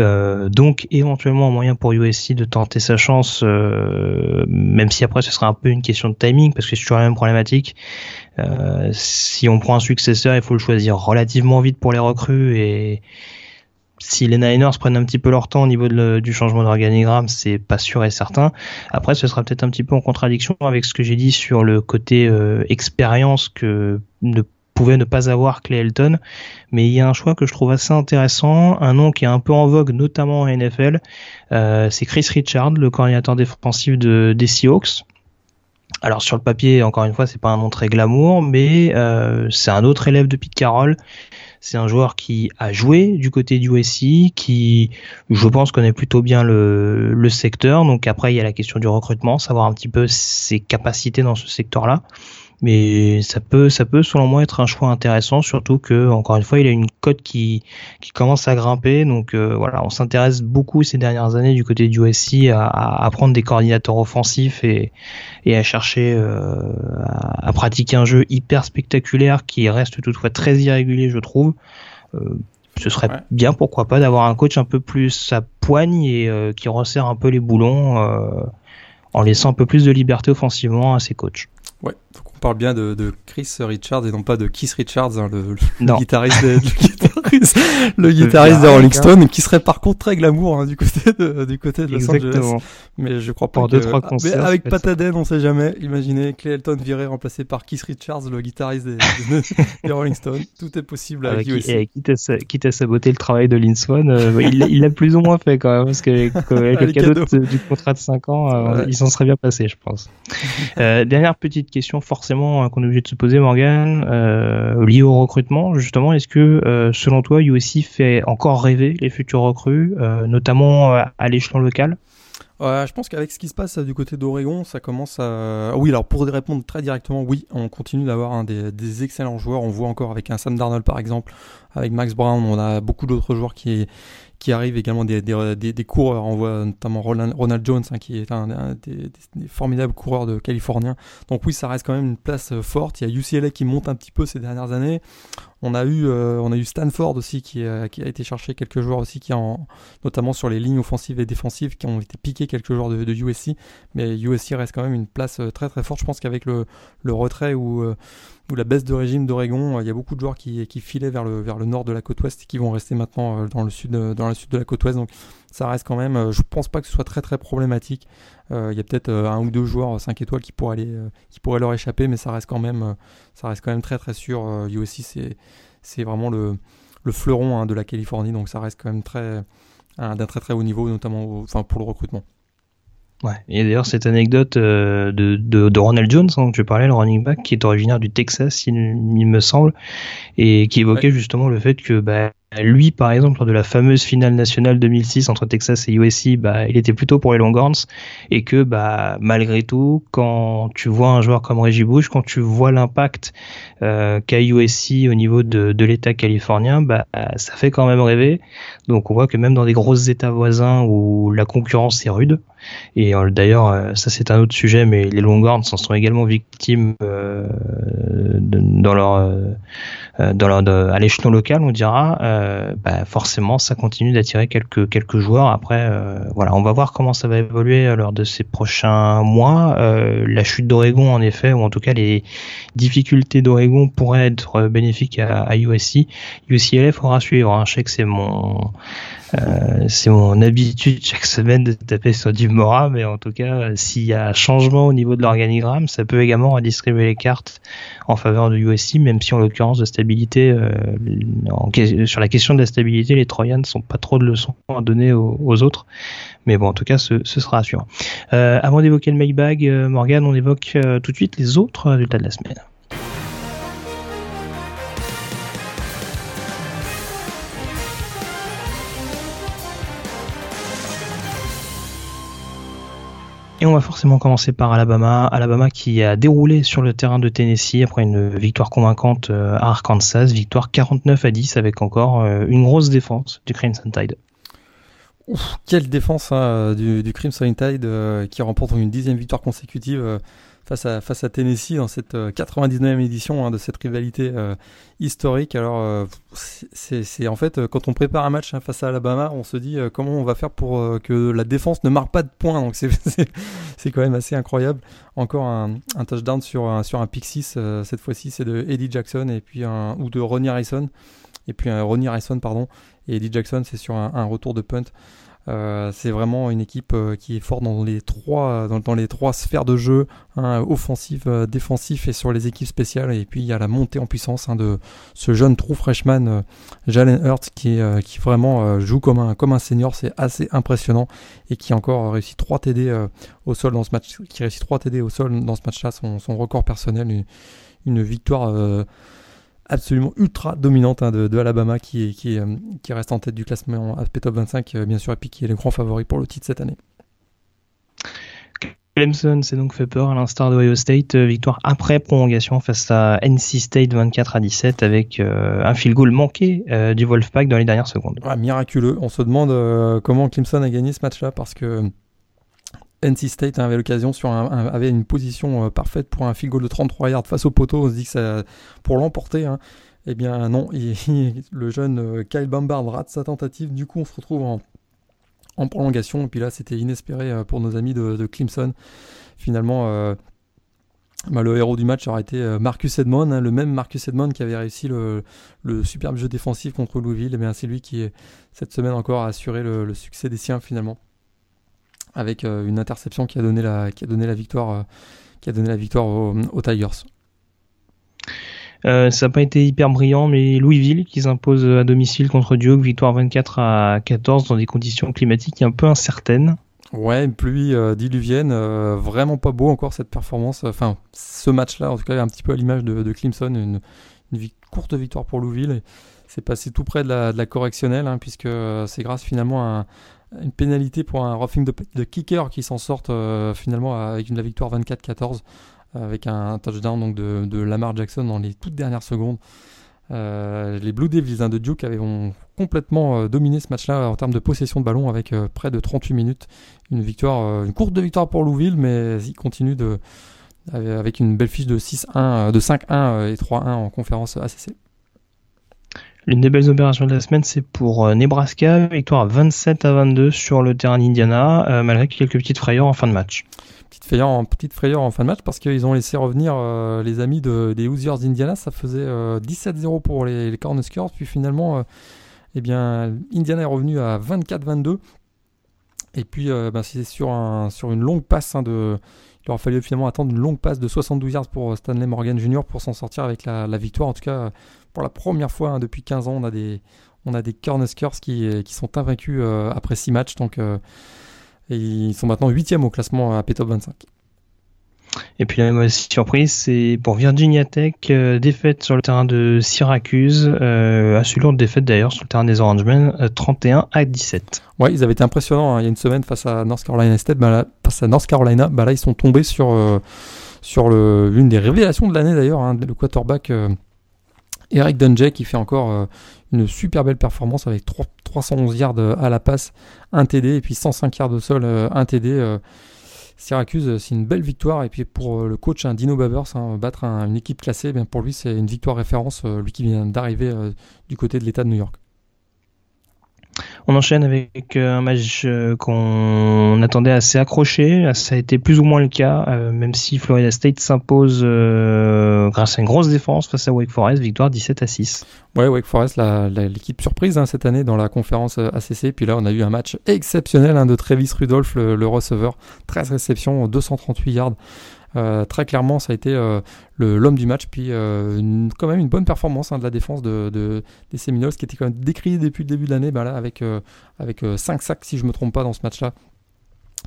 Euh, donc éventuellement un moyen pour USC de tenter sa chance, même si après ce sera un peu une question de timing, parce que c'est toujours la même problématique. Euh, si on prend un successeur, il faut le choisir relativement vite pour les recrues et si les Niners prennent un petit peu leur temps au niveau du changement d'organigramme, c'est pas sûr et certain. Après, ce sera peut-être un petit peu en contradiction avec ce que j'ai dit sur le côté euh, expérience que ne pouvait ne pas avoir Clay Elton, mais il y a un choix que je trouve assez intéressant, un nom qui est un peu en vogue, notamment en NFL, euh, c'est Chris Richard, le coordinateur défensif de, des Seahawks. Alors sur le papier, encore une fois, c'est pas un nom très glamour, mais euh, c'est un autre élève de Pete Carroll. C'est un joueur qui a joué du côté du USC, qui, je pense, connaît plutôt bien le, le secteur. Donc après, il y a la question du recrutement, savoir un petit peu ses capacités dans ce secteur-là mais ça peut, ça peut selon moi être un choix intéressant, surtout que encore une fois, il a une cote qui, qui commence à grimper. Donc euh, voilà, on s'intéresse beaucoup ces dernières années du côté du USC à, à, prendre des coordinateurs offensifs et, et à chercher euh, à, pratiquer un jeu hyper spectaculaire qui reste toutefois très irrégulier, je trouve. Euh, ce serait bien, pourquoi pas, d'avoir un coach un peu plus à poigne et euh, qui resserre un peu les boulons en laissant un peu plus de liberté offensivement à ses coachs. Ouais, donc on parle bien de, de, Chris Richards et non pas de Keith Richards, hein, le, le, guitariste de, le guitariste, de Rolling Stone, qui serait par contre très glamour hein, du côté de, du côté de Los Angeles. Mais je crois pas que... deux, trois concerts, mais avec Pataden, on sait jamais. Imaginez Clay Elton viré remplacé par Keith Richards, le guitariste des, des Rolling Stone. Tout est possible avec, avec Et quitte à, quitte à saboter le travail de Lynn Swan, euh, il l'a plus ou moins fait quand même, parce que avec le cadeau du contrat de 5 ans, euh, il s'en serait bien passé, je pense. euh, dernière petite question, forcément, hein, qu'on est obligé de se poser, Morgan, liée au recrutement, justement, est-ce que, euh, selon toi, USC fait encore rêver les futurs recrues, euh, notamment euh, à l'échelon local? Je pense qu'avec ce qui se passe du côté d'Oregon, ça commence à. Oui, alors pour répondre très directement, oui, on continue d'avoir des, excellents joueurs. On voit encore avec un Sam Darnold par exemple, avec Max Brown, on a beaucoup d'autres joueurs qui, qui arrivent également des, des, des, coureurs. On voit notamment Ronald, Jones, hein, qui est un, des, formidables coureurs de Californien. Donc oui, ça reste quand même une place euh, forte. Il y a UCLA qui monte un petit peu ces dernières années. On a eu, euh, on a eu Stanford aussi qui, euh, qui, a été chercher quelques joueurs aussi qui en, notamment sur les lignes offensives et défensives qui ont été piqués quelques joueurs de, de USC. Mais USC reste quand même une place très très forte. Je pense qu'avec le, le retrait ou ou la baisse de régime d'Oregon, il y a beaucoup de joueurs qui, filaient vers le, vers le nord de la côte ouest et qui vont rester maintenant dans le sud, dans le sud de la côte ouest. Donc ça reste quand même, je pense pas que ce soit très très problématique. Il y a peut-être un ou deux joueurs 5 étoiles qui pourraient, aller, qui pourraient leur échapper, mais ça reste quand même, ça reste quand même très très sûr. USC c'est, c'est vraiment le, le fleuron hein, de la Californie, donc ça reste quand même très, d'un très très haut niveau, notamment enfin, pour le recrutement. Ouais. Et d'ailleurs, cette anecdote euh, de, de, de, Ronald Jones, hein, dont tu parlais, le running back, qui est originaire du Texas, il, il me semble, et qui évoquait justement le fait que bah, lui, par exemple, lors de la fameuse finale nationale 2006 entre Texas et USC, bah, il était plutôt pour les Longhorns et que bah, malgré tout, quand tu vois un joueur comme Reggie Bush, quand tu vois l'impact euh, qu'a USC au niveau de, de l'État californien, bah, ça fait quand même rêver. Donc on voit que même dans des gros États voisins où la concurrence est rude, et euh, d'ailleurs, euh, ça c'est un autre sujet, mais les Longhorns en sont également victimes euh, dans leur, dans leur à l'échelon local, on dira. Bah, forcément, ça continue d'attirer quelques quelques joueurs. Après, voilà, on va voir comment ça va évoluer lors de ces prochains mois. la chute d'Oregon, en effet, ou en tout cas les difficultés d'Oregon pourraient être bénéfiques à, à USC. UCLA faudra suivre. Hein. Je sais que c'est mon euh, c'est mon habitude chaque semaine de taper sur du Mora, mais en tout cas, s'il y a changement au niveau de l'organigramme, ça peut également redistribuer les cartes en faveur de USC, même si en l'occurrence de stabilité, euh, sur la question de la stabilité, les Troyans ne sont pas trop de leçons à donner aux, autres. Mais bon, en tout cas, ce, sera assurant. Euh, avant d'évoquer le Mailbag, Morgan, on évoque tout de suite les autres résultats de la semaine. Et on va forcément commencer par Alabama. Alabama qui a déroulé sur le terrain de Tennessee après une victoire convaincante euh, à Arkansas, victoire 49 à 10 avec encore euh, une grosse défense du Crimson Tide. Ouf, quelle défense hein, du, Crimson Tide euh, qui remporte une dixième victoire consécutive face à, Tennessee dans cette 99e euh, édition hein, de cette rivalité euh, historique. Alors, euh, c'est en fait, quand on prépare un match hein, face à Alabama, on se dit comment on va faire pour que la défense ne marque pas de points. Donc, c'est quand même assez incroyable. Encore un, touchdown sur un, sur un pick 6, cette fois-ci, c'est de Eddie Jackson et puis un, ou de Ronnie Harrison. Et puis un Ronnie Harrison, pardon. Et Eddie Jackson, c'est sur un, un retour de punt. Euh, c'est vraiment une équipe euh, qui est forte dans les trois, dans, les trois sphères de jeu, hein, offensif, euh, défensif et sur les équipes spéciales. Et puis il y a la montée en puissance hein, de ce jeune true freshman Jalen Hurts qui, qui vraiment joue comme un, comme un senior. C'est assez impressionnant et qui encore réussi 3 TD au sol dans ce match, qui réussit 3 TD au sol dans ce match-là, son, record personnel, une victoire absolument ultra dominante hein, de, Alabama qui, qui, euh, qui, reste en tête du classement ASP Top 25, euh, bien sûr, et puis qui est le grand favori pour le titre cette année. Clemson s'est donc fait peur à l'instar de Ohio State, euh, victoire après prolongation face à NC State 24 à 17 avec un field goal manqué du Wolfpack dans les dernières secondes. miraculeux, on se demande comment Clemson a gagné ce match-là parce que NC State avait l'occasion avait une position euh, parfaite pour un field goal de 33 yards face au poteau. On se dit que ça pour l'emporter. Hein. Eh bien non, le jeune euh, Kyle Bambard rate sa tentative. Du coup, on se retrouve en, prolongation. Et puis là, c'était inespéré euh, pour nos amis de, Clemson. Finalement, bah, le héros du match aurait été Marcus Edmond, hein, le même Marcus Edmond qui avait réussi le, superbe jeu défensif contre Louisville. Eh c'est lui qui, cette semaine encore, a assuré le succès des siens finalement avec euh, une interception qui a donné la, qui a donné la victoire, euh, qui a donné la victoire aux, Tigers. Euh, ça n'a pas été hyper brillant, mais Louisville qui s'impose à domicile contre Duke, victoire 24 à 14 dans des conditions climatiques un peu incertaines. Ouais, une pluie diluvienne, vraiment pas beau encore cette performance. Enfin, ce match-là, en tout cas, un petit peu à l'image de, Clemson, une, courte victoire pour Louisville. C'est passé tout près de la, correctionnelle, hein, puisque c'est grâce finalement à, une pénalité pour un roughing de, kicker qui s'en sortent euh, finalement avec une la victoire 24-14 avec un touchdown donc de, Lamar Jackson dans les toutes dernières secondes. Euh, les Blue Devils hein, de Duke avaient complètement euh, dominé ce match-là en termes de possession de ballon avec près de 38 minutes. Une victoire, une courte de victoire pour Louisville, mais ils continuent de, avec une belle fiche de 6-1, de 5-1 et 3-1 en conférence ACC. L'une des belles opérations de la semaine, c'est pour euh, Nebraska, victoire 27 à 22 sur le terrain d'Indiana, euh, malgré quelques petites frayeurs en fin de match. Petite frayeur, en fin de match parce qu'ils ont laissé revenir euh, les amis des Hoosiers d'Indiana. Ça faisait 17-0 pour les, les Cornhuskers. Puis finalement, eh bien, Indiana est revenu à 24-22. Et puis, ben, c'est sur, un, sur une longue passe hein, de, il aura fallu finalement attendre une longue passe de 72 yards pour Stanley Morgan Jr. pour s'en sortir avec la, victoire. En tout cas, pour la première fois hein, depuis 15 ans, on a des, on a des Cornhuskers qui, qui sont invaincus euh, après 6 matchs. Donc, euh, ils sont maintenant 8e au classement à P-Top 25. Et puis la mauvaise surprise, c'est pour Virginia Tech, euh, défaite sur le terrain de Syracuse, euh, assez lourde défaite d'ailleurs sur le terrain des Orangemen, 31 à 17. Ouais, ils avaient été impressionnants hein, il y a une semaine face à North Carolina State, bah là, face à North Carolina, bah là ils sont tombés sur, sur l'une des révélations de l'année d'ailleurs, hein, le quarterback Eric Dunjay qui fait encore une super belle performance avec 311 yards à la passe, 1 TD et puis 105 yards de sol, 1 TD. Syracuse, c'est une belle victoire. Et puis pour le coach, un Dino Babers, hein, battre une équipe classée, eh bien pour lui, c'est une victoire référence, lui qui vient d'arriver du côté de l'État de New York. On enchaîne avec euh, un match euh, qu'on attendait assez accroché. Ça a été plus ou moins le cas, euh, même si Florida State s'impose grâce à une grosse défense face à Wake Forest, victoire 17 à 6. Ouais, Wake Forest, l'équipe surprise hein, cette année dans la conférence ACC. Puis là, on a eu un match exceptionnel hein, de Travis Rudolph, le receveur. 13 réceptions, 238 yards. Euh, très clairement, ça a été euh, l'homme du match. Puis euh, quand même une bonne performance hein, de la défense de, des Seminoles qui était quand même décriée depuis le début de l'année, là, avec, avec 5 sacs si je ne me trompe pas dans ce match-là.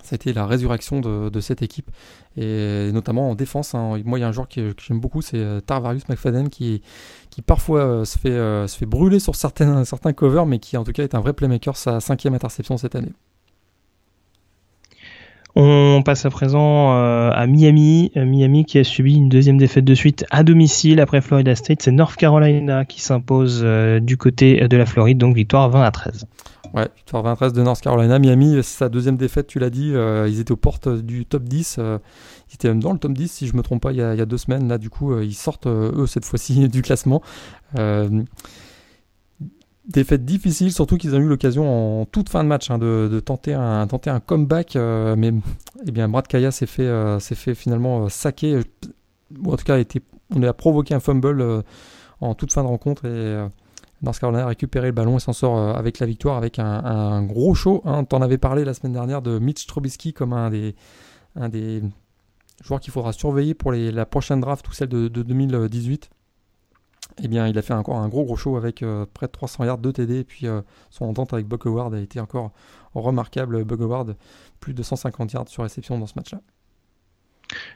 Ça a été la résurrection de, cette équipe, et notamment en défense. Hein. Moi, il y a un joueur que, j'aime beaucoup, c'est Tarvarius McFadden, qui, parfois se, fait, se fait brûler sur certains, certains covers, mais qui en tout cas est un vrai playmaker, sa cinquième interception cette année. On passe à présent euh, à Miami. Euh, Miami qui a subi une deuxième défaite de suite à domicile après Florida State. C'est North Carolina qui s'impose euh, du côté de la Floride, donc victoire 20 à 13. Ouais, victoire 20 à 13 de North Carolina. Miami, sa deuxième défaite, tu l'as dit. ils étaient aux portes du top 10. ils étaient même dans le top 10, si je me trompe pas, il y a deux semaines. Là, du coup, ils sortent, eux, cette fois-ci, du classement. Défaite difficile, surtout qu'ils ont eu l'occasion en toute fin de match hein, de, tenter, un, comeback, euh, mais eh bien, Brad Kaya s'est fait, euh, fait finalement euh, saquer, ou en tout cas été, on a provoqué un fumble en toute fin de rencontre et North Carolina a récupéré le ballon et s'en sort avec la victoire avec un, gros show. Hein. T'en avais parlé la semaine dernière de Mitch Trubisky comme un des, joueurs qu'il faudra surveiller pour la prochaine draft ou celle de 2018 eh bien, il a fait encore un gros gros show avec euh, près de 300 yards de TD. Et puis euh, son entente avec Buck Howard a été encore remarquable. Buck Howard, plus de 150 yards sur réception dans ce match-là.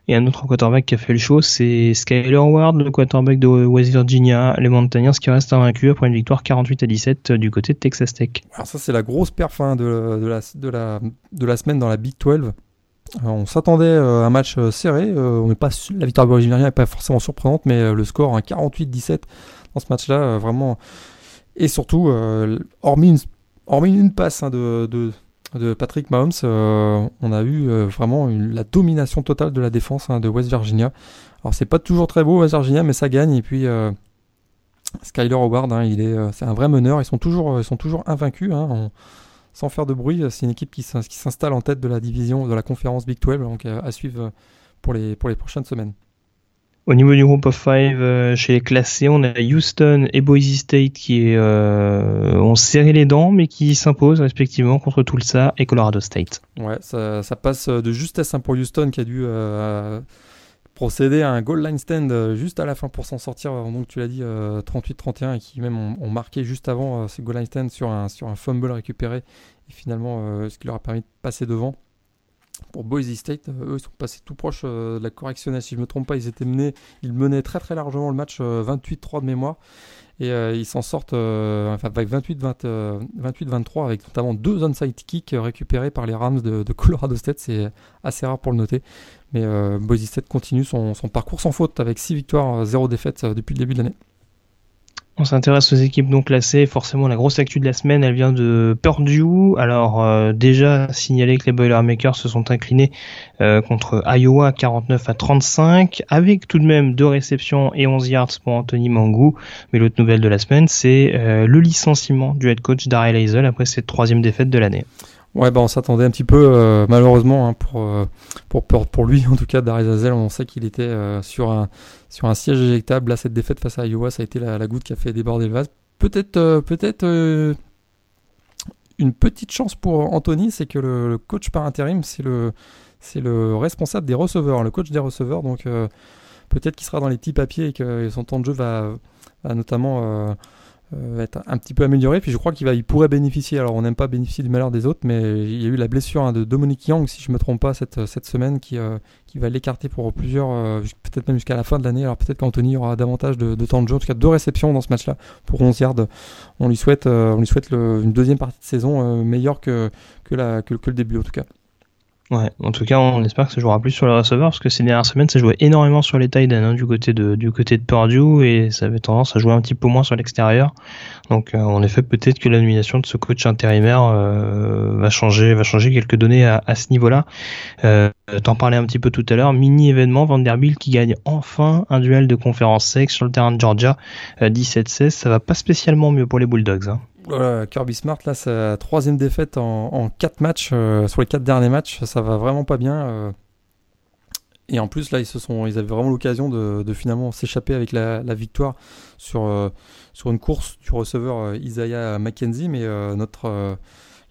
Et un autre quarterback qui a fait le show, c'est Skyler Howard, le quarterback de West Virginia, les Mountaineers qui restent invaincus après une victoire 48 à 17 du côté de Texas Tech. Alors ça c'est la grosse perf hein, de, de, la, de, la, de la semaine dans la Big 12. Euh, on s'attendait euh, à un match euh, serré. on pas la victoire de n'est pas forcément surprenante, mais le score 48-17 dans ce match-là, vraiment. Et surtout, hormis, une, passe hein, de, de, Patrick Mahomes, on a eu vraiment la domination totale de la défense hein, de West Virginia. Alors c'est pas toujours très beau West Virginia, mais ça gagne. Et puis Skyler Howard, hein, il est, c'est un vrai meneur. Ils sont toujours, ils sont toujours invaincus sans faire de bruit. C'est une équipe qui s'installe en tête de la division, de la conférence Big 12, donc euh, à suivre pour les, pour les prochaines semaines. Au niveau du groupe of five, euh, chez les classés, on a Houston et Boise State qui euh, ont serré les dents, mais qui s'imposent respectivement contre Tulsa et Colorado State. Ouais, ça, passe de justesse hein, pour Houston qui a dû procéder à un goal line stand euh, juste à la fin pour s'en sortir. Euh, donc tu l'as dit, 38-31 euh, et qui même ont, marqué juste avant ce goal line stand sur un, sur un fumble récupéré et finalement ce qui leur a permis de passer devant. Pour Boise State, eux ils sont passés tout proche de la correctionnelle. Si je ne me trompe pas, ils étaient menés, ils menaient très très largement le match 28-3 de mémoire et ils s'en sortent enfin, avec 28-23 avec notamment deux onside kicks récupérés par les Rams de, de Colorado State. C'est assez rare pour le noter. Mais euh, Boise State continue son, parcours sans faute avec 6 victoires, 0 défaites euh, depuis le début de l'année. On s'intéresse aux équipes non classées. Forcément, la grosse actu de la semaine, elle vient de Purdue. Alors, euh, déjà, signaler que les Boilermakers se sont inclinés contre Iowa 49 à 35, avec tout de même deux réceptions et 11 yards pour Anthony Mangou. Mais l'autre nouvelle de la semaine, c'est le licenciement du head coach Daryl Hazel après cette troisième défaite de l'année. Ouais, bah on s'attendait un petit peu, euh, malheureusement, hein, pour, euh, pour, pour, lui, en tout cas, Darius On sait qu'il était euh, sur, un, sur un siège éjectable. Là, cette défaite face à Iowa, ça a été la, goutte qui a fait déborder le vase. Peut-être peut-être une petite chance pour Anthony, c'est que le, coach par intérim, c'est le, c'est le responsable des receveurs, le coach des receveurs. Donc, peut-être qu'il sera dans les petits papiers et que son temps de jeu va, va notamment va être un petit peu amélioré. Puis je crois qu'il il pourrait bénéficier. Alors on n'aime pas bénéficier du malheur des autres, mais il y a eu la blessure hein, de Dominique Yang, si je me trompe pas, cette, cette semaine, qui, qui va l'écarter pour plusieurs, peut-être même jusqu'à la fin de l'année. Alors peut-être qu'Anthony aura davantage de, temps de jeu. En tout cas, deux réceptions dans ce match-là pour 11 yards. On lui souhaite, on lui souhaite une deuxième partie de saison meilleure que, que, la, que le début en tout cas. Ouais, en tout cas, on espère que ça jouera plus sur le receveur parce que ces dernières semaines, ça jouait énormément sur les tight hein, du côté de du côté de Purdue et ça avait tendance à jouer un petit peu moins sur l'extérieur. Donc, euh, en effet, peut-être que la nomination de ce coach intérimaire euh, va changer va changer quelques données à, à ce niveau-là. Euh, T'en parlais un petit peu tout à l'heure, mini événement Vanderbilt qui gagne enfin un duel de conférence sec sur le terrain de Georgia, 17-16. Euh, ça va pas spécialement mieux pour les Bulldogs. Hein. Kirby Smart, là, sa troisième défaite en, quatre matchs, euh, sur les quatre derniers matchs, ça va vraiment pas bien. Euh. Et en plus, là, ils, se sont, ils avaient vraiment l'occasion de, finalement s'échapper avec la, victoire sur, euh, sur une course du receveur Isaiah McKenzie. Mais notre,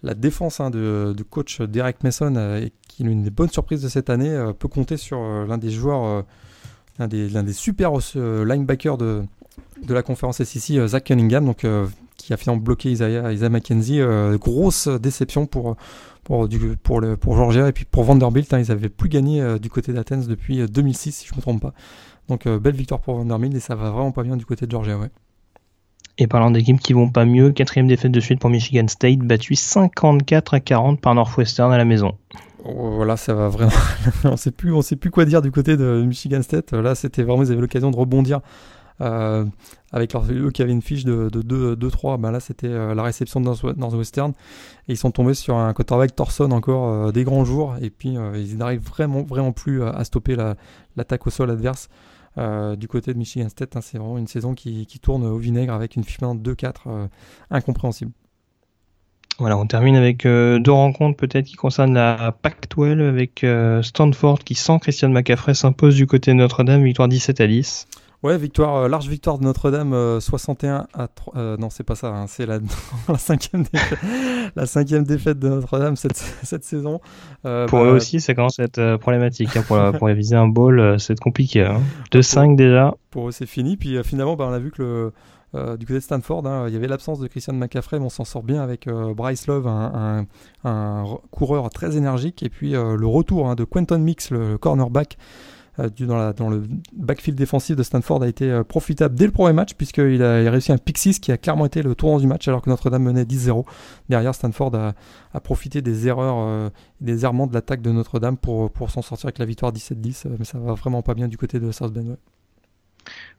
la défense hein, de, coach Derek Mason, qui est l'une des bonnes surprises de cette année, peut compter sur l'un des joueurs, l'un des, des, super linebackers de, de la conférence SEC, Zach Cunningham. Donc, qui a finalement bloqué Isaiah, Isaiah McKenzie. Euh, grosse déception pour, pour, du, pour, le, pour Georgia et puis pour Vanderbilt. Hein, ils n'avaient plus gagné euh, du côté d'Athens depuis 2006, euh, si je ne me trompe pas. Donc belle victoire pour Vanderbilt et ça va vraiment pas bien du côté de Georgia. Ouais. Et parlant d'équipes qui vont pas mieux, quatrième défaite de suite pour Michigan State, battu 54 à 40 par Northwestern à la maison. Oh, voilà, ça va vraiment. on sait plus, on sait plus quoi dire du côté de Michigan State. Là, c'était vraiment, ils avaient l'occasion de rebondir euh, avec leur, eux qui avaient une fiche de, 2-3, ben là c'était euh, la réception de Northwestern. Et ils sont tombés sur un quarterback Thorson encore euh, des grands jours. Et puis ils n'arrivent vraiment, vraiment plus à stopper l'attaque au sol adverse. du côté de Michigan State, hein, c'est vraiment une saison qui, tourne au vinaigre avec une fiche de 2-4 incompréhensible. Voilà, on termine avec deux rencontres peut-être qui concernent la Pac-12 avec Stanford qui sans Christian McCaffrey s'impose du côté de Notre-Dame, victoire 17 à 10. Ouais, victoire, euh, large victoire de Notre-Dame, 61 euh, à 3. Euh, non, c'est pas ça, hein, c'est la, la, cinquième défaite, la cinquième défaite de Notre-Dame cette, cette saison. pour eux bah, aussi, ça commence à être problématique. Hein, pour, pour réviser un bowl, c'est compliqué. Hein. 2-5 déjà. Pour eux, c'est fini. Puis finalement, bah, on a vu que le, du côté de Stanford, hein, il y avait l'absence de Christian McCaffrey, mais on s'en sort bien avec Bryce Love, un, un, un, coureur très énergique, et puis le retour hein, de Quentin Mix, le cornerback. Euh, dans, dans, le backfield défensif de Stanford a été euh, profitable dès le premier match puisqu'il a, il a réussi un pick 6 qui a clairement été le tournant du match alors que Notre-Dame menait 10-0. Derrière, Stanford a, a, profité des erreurs, euh, des errements de l'attaque de Notre-Dame pour, pour s'en sortir avec la victoire 17-10, mais ça va vraiment pas bien du côté de South Bend.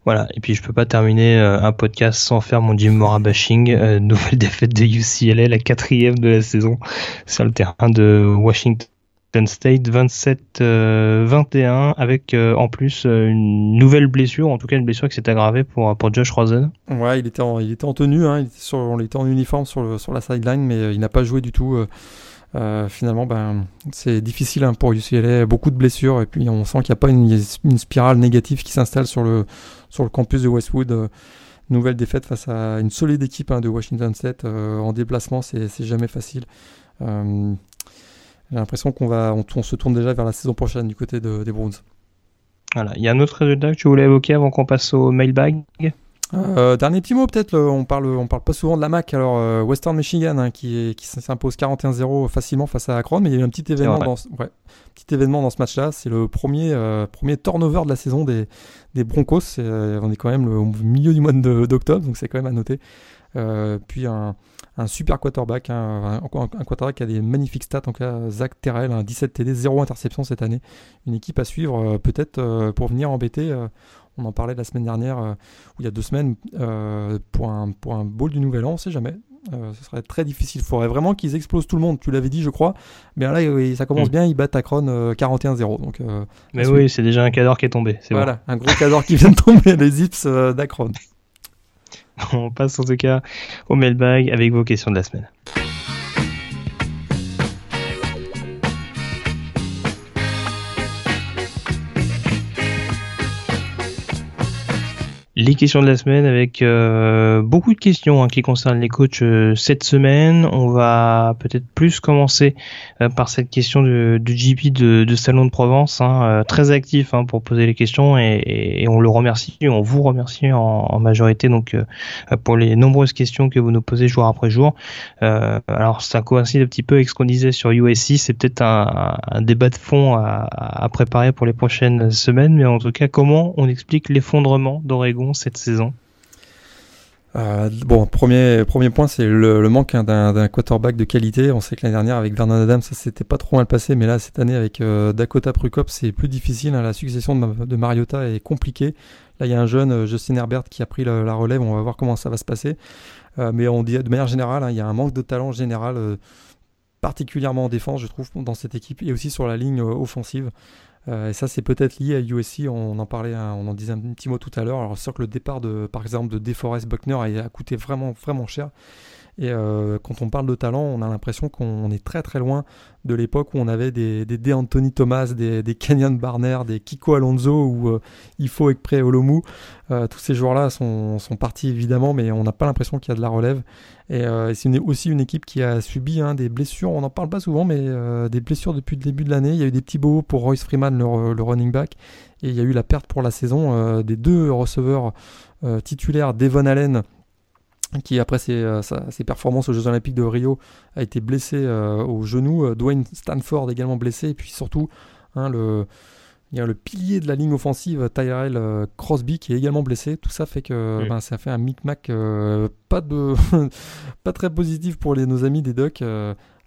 Voilà, et puis je peux pas terminer un podcast sans faire mon Jim Mora bashing. nouvelle défaite de UCLA, la quatrième de la saison sur le terrain de Washington State 27-21 euh, avec euh, en plus euh, une nouvelle blessure, en tout cas une blessure qui s'est aggravée pour, pour Josh Rosen. Ouais, il était en, il était en tenue, hein, était on était en uniforme sur, sur la sideline, mais il n'a pas joué du tout. finalement, ben, c'est difficile hein, pour UCLA, beaucoup de blessures, et puis on sent qu'il n'y a pas une, une, spirale négative qui s'installe sur le, sur le campus de Westwood. nouvelle défaite face à une solide équipe hein, de Washington State en déplacement, c'est jamais facile. J'ai l'impression qu'on va, on, se tourne déjà vers la saison prochaine du côté des Browns. Voilà. Il y a un autre résultat que tu voulais évoquer avant qu'on passe au mailbag euh, dernier petit mot peut-être, on parle, on parle pas souvent de la MAC. Alors euh, Western Michigan hein, qui, qui s'impose 41-0 facilement face à Akron, mais il y a eu un petit événement, dans, ouais, petit événement dans ce match-là. C'est le premier, euh, premier turnover de la saison des, des Broncos. on est quand même au milieu du mois d'octobre, donc c'est quand même à noter. Puis un, un super quarterback, hein, un, un, quarterback qui a des magnifiques stats, en cas Zach Terrell, un 17 TD, 0 interception cette année. Une équipe à suivre euh, peut-être euh, pour venir embêter. Euh, on en parlait la semaine dernière, ou il y a deux semaines, pour, un, pour un bowl du Nouvel An, on sait jamais. ce serait très difficile. Il faudrait vraiment qu'ils explosent tout le monde. Tu l'avais dit, je crois. Mais là, ça commence mm. bien. Ils battent Akron 41-0. Donc, Mais oui, c'est déjà un cadre qui est tombé. Voilà, un gros cadre qui vient de tomber, les Zips d'Akron. On passe en tout cas au mailbag avec vos questions de la semaine. Les questions de la semaine avec euh, beaucoup de questions hein, qui concernent les coachs euh, cette semaine. On va peut-être plus commencer euh, par cette question du, du GP de, de, Salon de Provence, hein, très actif hein, pour poser les questions et, et, on le remercie, on vous remercie en, en majorité donc pour les nombreuses questions que vous nous posez jour après jour. alors ça coïncide un petit peu avec ce qu'on disait sur USC, c'est peut-être un, un, débat de fond à, à préparer pour les prochaines semaines, mais en tout cas comment on explique l'effondrement d'Oregon cette saison euh, bon, premier premier point, c'est le, manque hein, d'un quarterback de qualité. On sait que l'année dernière avec Vernon Adams, ça s'était pas trop mal passé, mais là cette année avec euh, Dakota Prukop, c'est plus difficile. Hein. La succession de, Mariota est compliquée. Là, il y a un jeune euh, Justin Herbert qui a pris la, relève. On va voir comment ça va se passer. mais on dit de manière générale, hein, il y a un manque de talent général, particulièrement en défense, je trouve, dans cette équipe et aussi sur la ligne offensive. Euh, et ça, c'est peut-être lié à USC. On en parlait, on en disait un petit mot tout à l'heure. Alors, c'est sûr que le départ de, par exemple, de DeForest Buckner a, a coûté vraiment, vraiment cher. Et euh, quand on parle de talent, on a l'impression qu'on est très très loin de l'époque où on avait des, des, Anthony Thomas, des, des Kenyon Barner, des Kiko Alonso ou euh, Ifo Ekpre Olomu. Euh, tous ces joueurs-là sont, sont, partis évidemment, mais on n'a pas l'impression qu'il y a de la relève. Et, euh, c'est aussi une équipe qui a subi hein, des blessures, on n'en parle pas souvent, mais des blessures depuis le début de l'année. Il y a eu des petits bobos pour Royce Freeman, le, le, running back, et il y a eu la perte pour la saison des deux receveurs titulaires, Devon Allen qui après ses, euh, ses, performances aux Jeux Olympiques de Rio a été blessé euh, au genou, euh, Dwayne Stanford également blessé, et puis surtout hein, le, il y a le pilier de la ligne offensive Tyrell Crosby qui est également blessé. Tout ça fait que ben, ça fait un micmac pas de pas très positif pour les, nos amis des Ducks.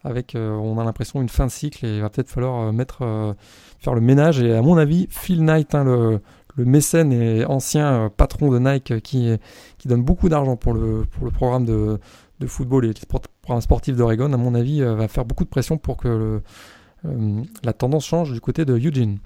avec, on a l'impression, une fin de cycle et il va peut-être falloir mettre, faire le ménage. Et à mon avis, Phil Knight, hein, le, le mécène et ancien euh, patron de Nike euh, qui, qui donne beaucoup d'argent pour le, programme de, football et le programme sportif d'Oregon, à mon avis, euh, va faire beaucoup de pression pour que la tendance change du côté de Eugene.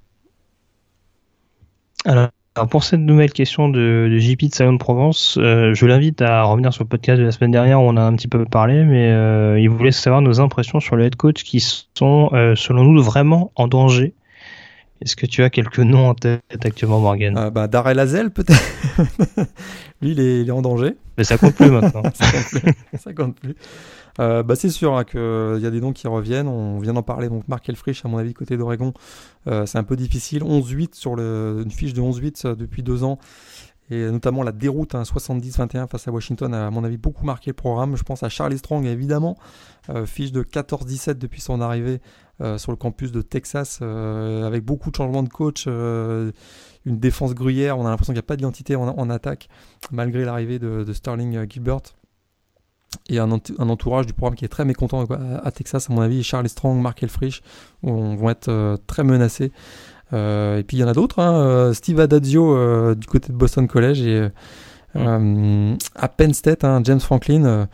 Alors, pour cette nouvelle question de, de JP de Salon de Provence, je l'invite à revenir sur le podcast de la semaine dernière où on a un petit peu parlé, mais il voulait savoir nos impressions sur le head coach qui sont, selon nous, vraiment en danger est-ce que tu as quelques noms en tête actuellement, Morgan euh, bah, Darrell Hazel, peut-être. Lui, il est, en danger. Mais ça compte plus maintenant. ça compte plus. ça compte plus. Euh, bah, c'est sûr hein, qu'il y a des noms qui reviennent. On vient d'en parler. Donc, Mark Elfrich, à mon avis, côté d'Oregon, euh, c'est un peu difficile. 11-8 sur le, une fiche de 11-8 depuis deux ans. Et notamment la déroute hein, 70-21 face à Washington a, à mon avis, beaucoup marqué le programme. Je pense à Charlie Strong, évidemment. fiche de 14-17 depuis son arrivée euh, sur le campus de Texas euh, avec beaucoup de changements de coach, euh, une défense gruyère. On a l'impression qu'il n'y a pas d'identité en, attaque malgré l'arrivée de, Sterling Gilbert. Et un, entourage du programme qui est très mécontent à, Texas, à mon avis. Charlie Strong, Mark Elfrich vont être très menacés. et puis il y en a d'autres. Hein, Steve Adazio du côté de Boston College et à Penn State, hein, James Franklin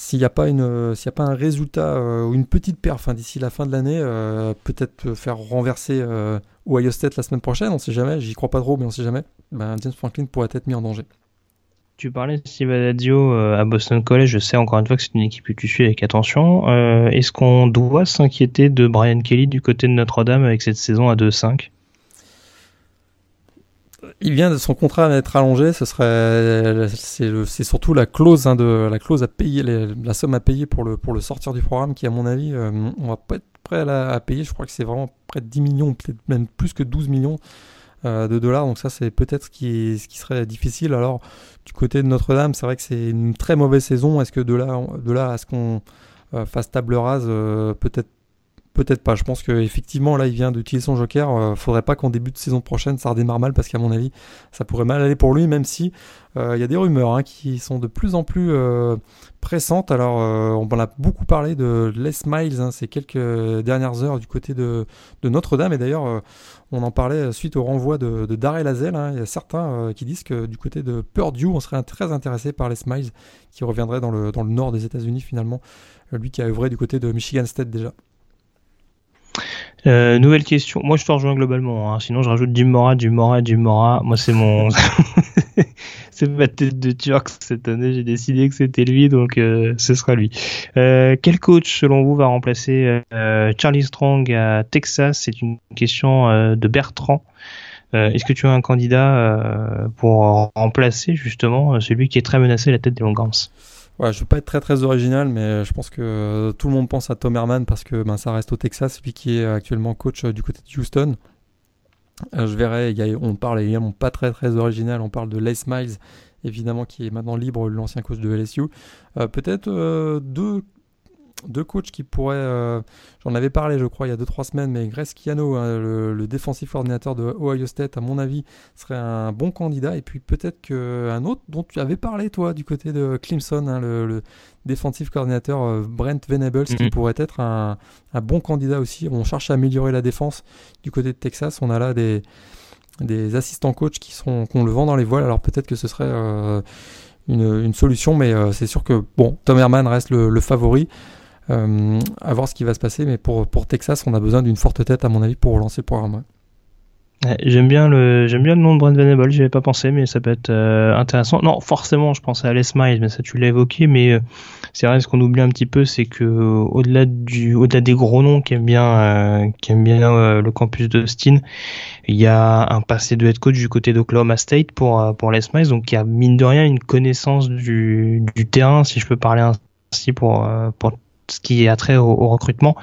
s'il n'y a pas une s'il a pas un résultat euh, ou une petite perf d'ici la fin de l'année euh, peut-être faire renverser euh, Ohio State la semaine prochaine on sait jamais j'y crois pas trop mais on sait jamais ben, James Franklin pourrait être mis en danger. Tu parlais de Steve Adadio à Boston College je sais encore une fois que c'est une équipe que tu suis avec attention est-ce qu'on doit s'inquiéter de Brian Kelly du côté de Notre-Dame avec cette saison à 2-5 il vient de son contrat d'être allongé, ce serait c'est surtout la clause hein, de la clause à payer la somme à payer pour le pour le sortir du programme qui à mon avis euh, on va pas être prêt à, à payer, je crois que c'est vraiment près de 10 millions, peut-être même plus que 12 millions euh, de dollars, donc ça c'est peut-être ce qui ce qui serait difficile. Alors du côté de Notre-Dame, c'est vrai que c'est une très mauvaise saison, est-ce que de là de là à ce qu'on euh, fasse table rase peut-être Peut-être pas. Je pense qu'effectivement, là, il vient d'utiliser son joker. Euh, faudrait pas qu'en début de saison prochaine, ça redémarre mal parce qu'à mon avis, ça pourrait mal aller pour lui, même si euh, il y a des rumeurs hein, qui sont de plus en plus euh, pressantes. Alors, on en a beaucoup parlé de Les Miles hein, ces quelques dernières heures du côté de, Notre-Dame. Et d'ailleurs, on en parlait suite au renvoi de, de Darrell. Hein. Il y a certains qui disent que du côté de Purdue, on serait très intéressé par Les Miles, qui reviendrait dans le, dans le nord des États-Unis finalement. Lui qui a œuvré du côté de Michigan State déjà. Euh, nouvelle question. Moi, je te rejoins globalement. Hein. Sinon, je rajoute du Mora, du Mora, du Mora. Moi, c'est mon, c'est ma tête de Turc cette année. J'ai décidé que c'était lui, donc euh, ce sera lui. Euh, quel coach, selon vous, va remplacer Charlie Strong à Texas? C'est une question de Bertrand. Est-ce que tu as un candidat pour remplacer justement celui qui est très menacé la tête des Longhorns? Ouais, je veux pas être très très original, mais je pense que tout le monde pense à Tom Herman parce que ben, ça reste au Texas, lui qui est actuellement coach du côté de Houston. je verrai, on parle évidemment pas très très original, on parle de Les Miles, évidemment qui est maintenant libre, l'ancien coach de LSU. Peut-être deux deux coachs qui pourraient. Euh, j'en avais parlé, je crois, il y a 2-3 semaines, mais Grace Kiano, hein, le, le défensif coordinateur de Ohio State, à mon avis, serait un bon candidat. Et puis peut-être qu'un autre dont tu avais parlé, toi, du côté de Clemson, hein, le, le défensif coordinateur euh, Brent Venables, qui mhm. pourrait être un, un, bon candidat aussi. On cherche à améliorer la défense du côté de Texas. On a là des, des assistants coachs qui sont qu'on le vend dans les voiles. Alors peut-être que ce serait. Euh, une, une, solution, mais c'est sûr que bon, Tom Herman reste le, le favori. Euh, à voir ce qui va se passer. Mais pour, pour Texas, on a besoin d'une forte tête, à mon avis, pour relancer le programme. j'aime bien le j'aime bien le nom de Brent Venable, j'y avais pas pensé, mais ça peut être euh, intéressant. Non, forcément, je pensais à Les Miles, mais ça tu l'as évoqué. Mais euh, c'est vrai, ce qu'on oublie un petit peu, c'est que au-delà du au-delà des gros noms qui aiment bien qui aiment bien le campus d'Austin, il y a un passé de head coach du côté d'Oklahoma State pour pour Les Miles, donc il y a mine de rien une connaissance du du terrain, si je peux parler ainsi pour pour ce qui a trait au, recrutement.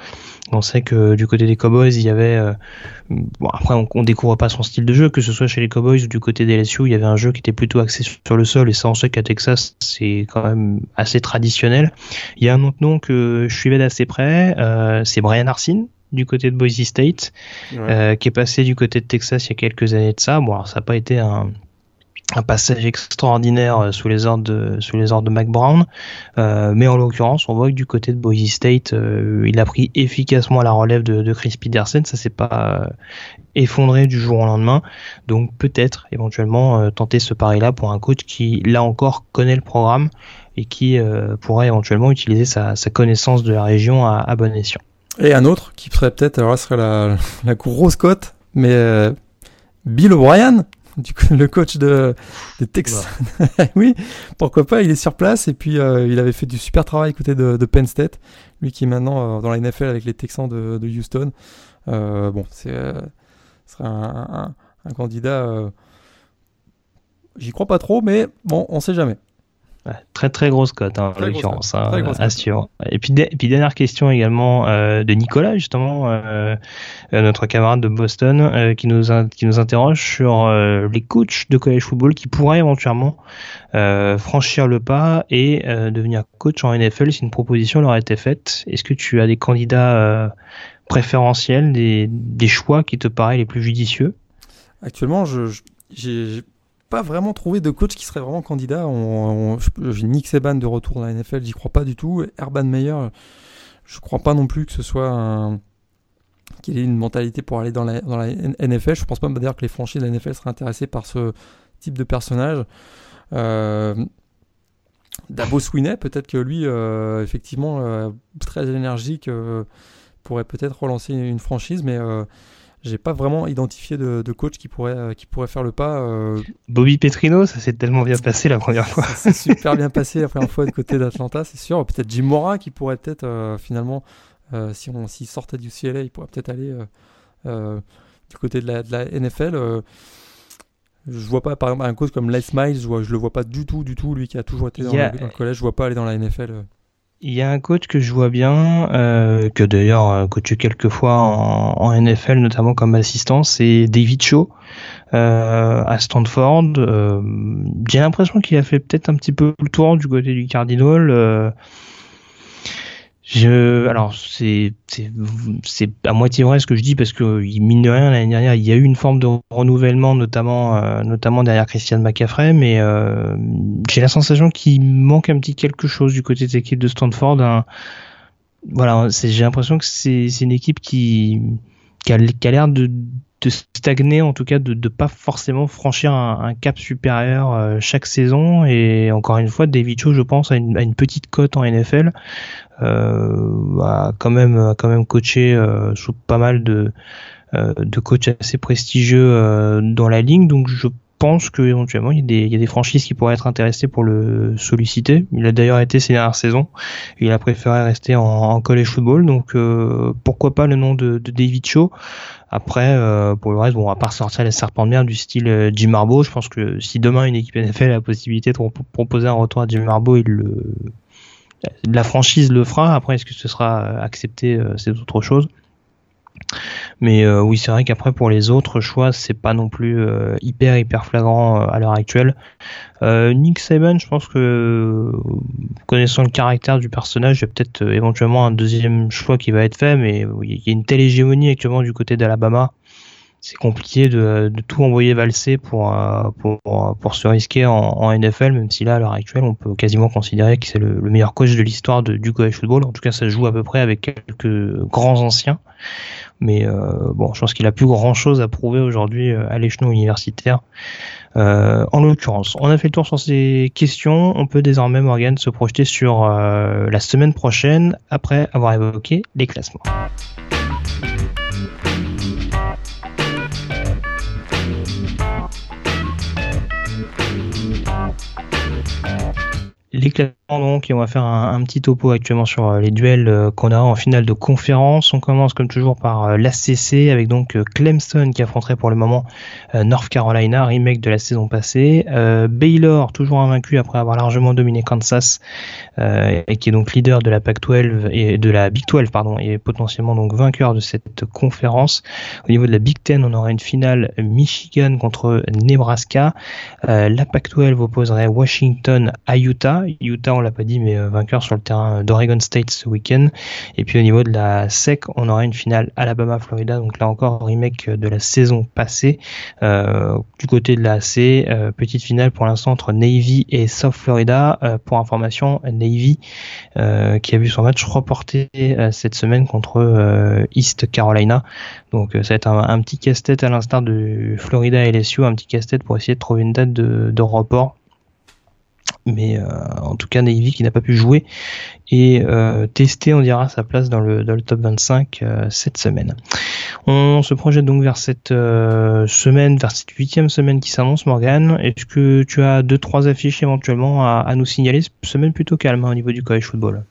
On sait que du côté des Cowboys, il y avait. Euh, bon, après, on, on, découvre pas son style de jeu, que ce soit chez les Cowboys ou du côté des LSU, il y avait un jeu qui était plutôt axé sur le sol, et ça, on sait qu'à Texas, c'est quand même assez traditionnel. Il y a un autre nom que je suivais d'assez près, euh, c'est Brian Arsene du côté de Boise State, euh, qui est passé du côté de Texas il y a quelques années de ça. Bon, alors, ça n'a pas été un un passage extraordinaire euh, sous les ordres de sous Mac Brown, euh, mais en l'occurrence, on voit que du côté de Boise State, euh, il a pris efficacement la relève de, Chris Peterson. Ça s'est pas effondré du jour au lendemain. Donc peut-être éventuellement tenter ce pari-là pour un coach qui là encore connaît le programme et qui pourrait éventuellement utiliser sa, sa, connaissance de la région à, à bon escient. Et un autre qui serait peut-être, alors là serait la, la grosse cote, mais Bill O'Brien du coup, le coach de, de Texas. oui, pourquoi pas, il est sur place et puis euh, il avait fait du super travail côté de, de Penn State, lui qui est maintenant euh, dans la NFL avec les Texans de, de Houston. Euh, bon, c'est serait un, un, un candidat. J'y crois pas trop, mais bon, on sait jamais très très grosse cote hein, en l'occurrence, hein, Et puis, et puis dernière question également euh, de Nicolas justement, euh, euh notre camarade de Boston, euh, qui nous qui nous interroge sur euh, les coachs de college football qui pourraient éventuellement franchir le pas et devenir coach en NFL si une proposition leur a été faite. Est-ce que tu as des candidats préférentiels, des, des choix qui te paraissent les plus judicieux? Actuellement, je j'ai pas vraiment trouvé de coach qui serait vraiment candidat. J'ai Nick Seban de retour dans la NFL, j'y crois pas du tout. Urban Meyer, je crois pas non plus que ce soit un qu'il ait une mentalité pour aller dans la, dans la NFL. Je pense pas d'ailleurs que les franchises de la NFL seraient intéressées par ce type de personnage. Euh, Dabo Swinney, peut-être que lui, euh, effectivement, euh, très énergique, euh, pourrait peut-être relancer une franchise, mais j'ai pas vraiment identifié de, coach qui pourrait, euh, qui pourrait faire le pas. Euh. Bobby Petrino, ça s'est tellement bien passé la première fois. Ça s'est super bien passé la première fois du côté d'Atlanta, c'est sûr. Peut-être Jim Mora qui pourrait peut-être euh, finalement, si on s'il sortait du CLA, il pourrait peut-être aller du côté de la, de la NFL. je vois pas, par exemple, un coach comme Les Miles, je, vois, je le vois pas du tout, du tout. Lui qui a toujours été dans, le, collège, je vois pas aller dans la NFL. Il y a un coach que je vois bien, euh, que d'ailleurs euh, coaché quelques fois en, en, NFL, notamment comme assistant, c'est David Shaw euh, à Stanford. Euh, J'ai l'impression qu'il a fait peut-être un petit peu le tour du côté du Cardinal. Je, alors c'est c'est à moitié vrai ce que je dis parce que mine de rien l'année dernière il y a eu une forme de renouvellement notamment euh, notamment derrière Christian McCaffrey mais euh, j'ai la sensation qu'il manque un petit quelque chose du côté de l'équipe de Stanford. Un, voilà, j'ai l'impression que c'est une équipe qui qui a l'air de de stagner, en tout cas de ne pas forcément franchir un, cap supérieur euh, chaque saison. Et encore une fois, David Cho, je pense, a une, une petite cote en NFL, euh, a quand même a quand même coaché euh, sous pas mal de euh, de coachs assez prestigieux dans la ligne, donc je pense que éventuellement il y, a des, il y a des franchises qui pourraient être intéressées pour le solliciter. Il a d'ailleurs été ces dernières saisons. Il a préféré rester en, en college football, donc pourquoi pas le nom de, de David Cho. Après, pour le reste, bon, on va pas ressortir les serpents de mer du style Jim Marbo. Je pense que si demain une équipe NFL a la possibilité de proposer un retour à Jim Marbo, il le, la franchise le fera. Après, est-ce que ce sera accepté, c'est autre chose. Mais euh, oui, c'est vrai qu'après pour les autres choix, c'est pas non plus euh, hyper hyper flagrant euh, à l'heure actuelle. Nick Saban, je pense que connaissant le caractère du personnage, il y a peut-être éventuellement un deuxième choix qui va être fait, mais il y a une telle hégémonie actuellement du côté d'Alabama c'est compliqué de, de, tout envoyer valser pour, pour, pour se risquer en, en, NFL, même si là, à l'heure actuelle, on peut quasiment considérer que c'est le, meilleur coach de l'histoire du college football. En tout cas, ça joue à peu près avec quelques grands anciens. Mais euh, bon, je pense qu'il a plus grand chose à prouver aujourd'hui euh, à l'échelon universitaire. Euh, en l'occurrence, on a fait le tour sur ces questions. On peut désormais, Morgan, se projeter sur la semaine prochaine après avoir évoqué les classements. Les donc et on va faire un, petit topo actuellement sur euh, les duels euh, qu'on a en finale de conférence. On commence comme toujours par euh, l'ACC avec donc Clemson qui affronterait pour le moment North Carolina, remake de la saison passée. Baylor toujours invaincu après avoir largement dominé Kansas et qui est donc leader de la Pac-12 et de la Big 12 pardon et potentiellement donc vainqueur de cette conférence. Au niveau de la Big 10, on aura une finale Michigan contre Nebraska. la Pac-12 opposerait Washington à Utah. Utah on l'a pas dit, mais euh, vainqueur sur le terrain d'Oregon State ce week-end. Et puis au niveau de la SEC, on aura une finale Alabama-Florida, donc là encore remake de la saison passée. Euh, du côté de la C, euh, petite finale pour l'instant entre Navy et South Florida. pour information, Navy qui a vu son match reporté cette semaine contre East Carolina. Donc ça va être un, petit casse-tête à l'instar de Florida et LSU, un petit casse-tête pour essayer de trouver une date de report mais euh, en tout cas Navy qui n'a pas pu jouer et euh, tester on dira sa place dans le, top 25 euh, cette semaine. On se projette donc vers cette semaine, vers cette huitième semaine qui s'annonce Morgan. Est-ce que tu as deux trois affiches éventuellement à, nous signaler? Semaine plutôt calme hein, au niveau du college football.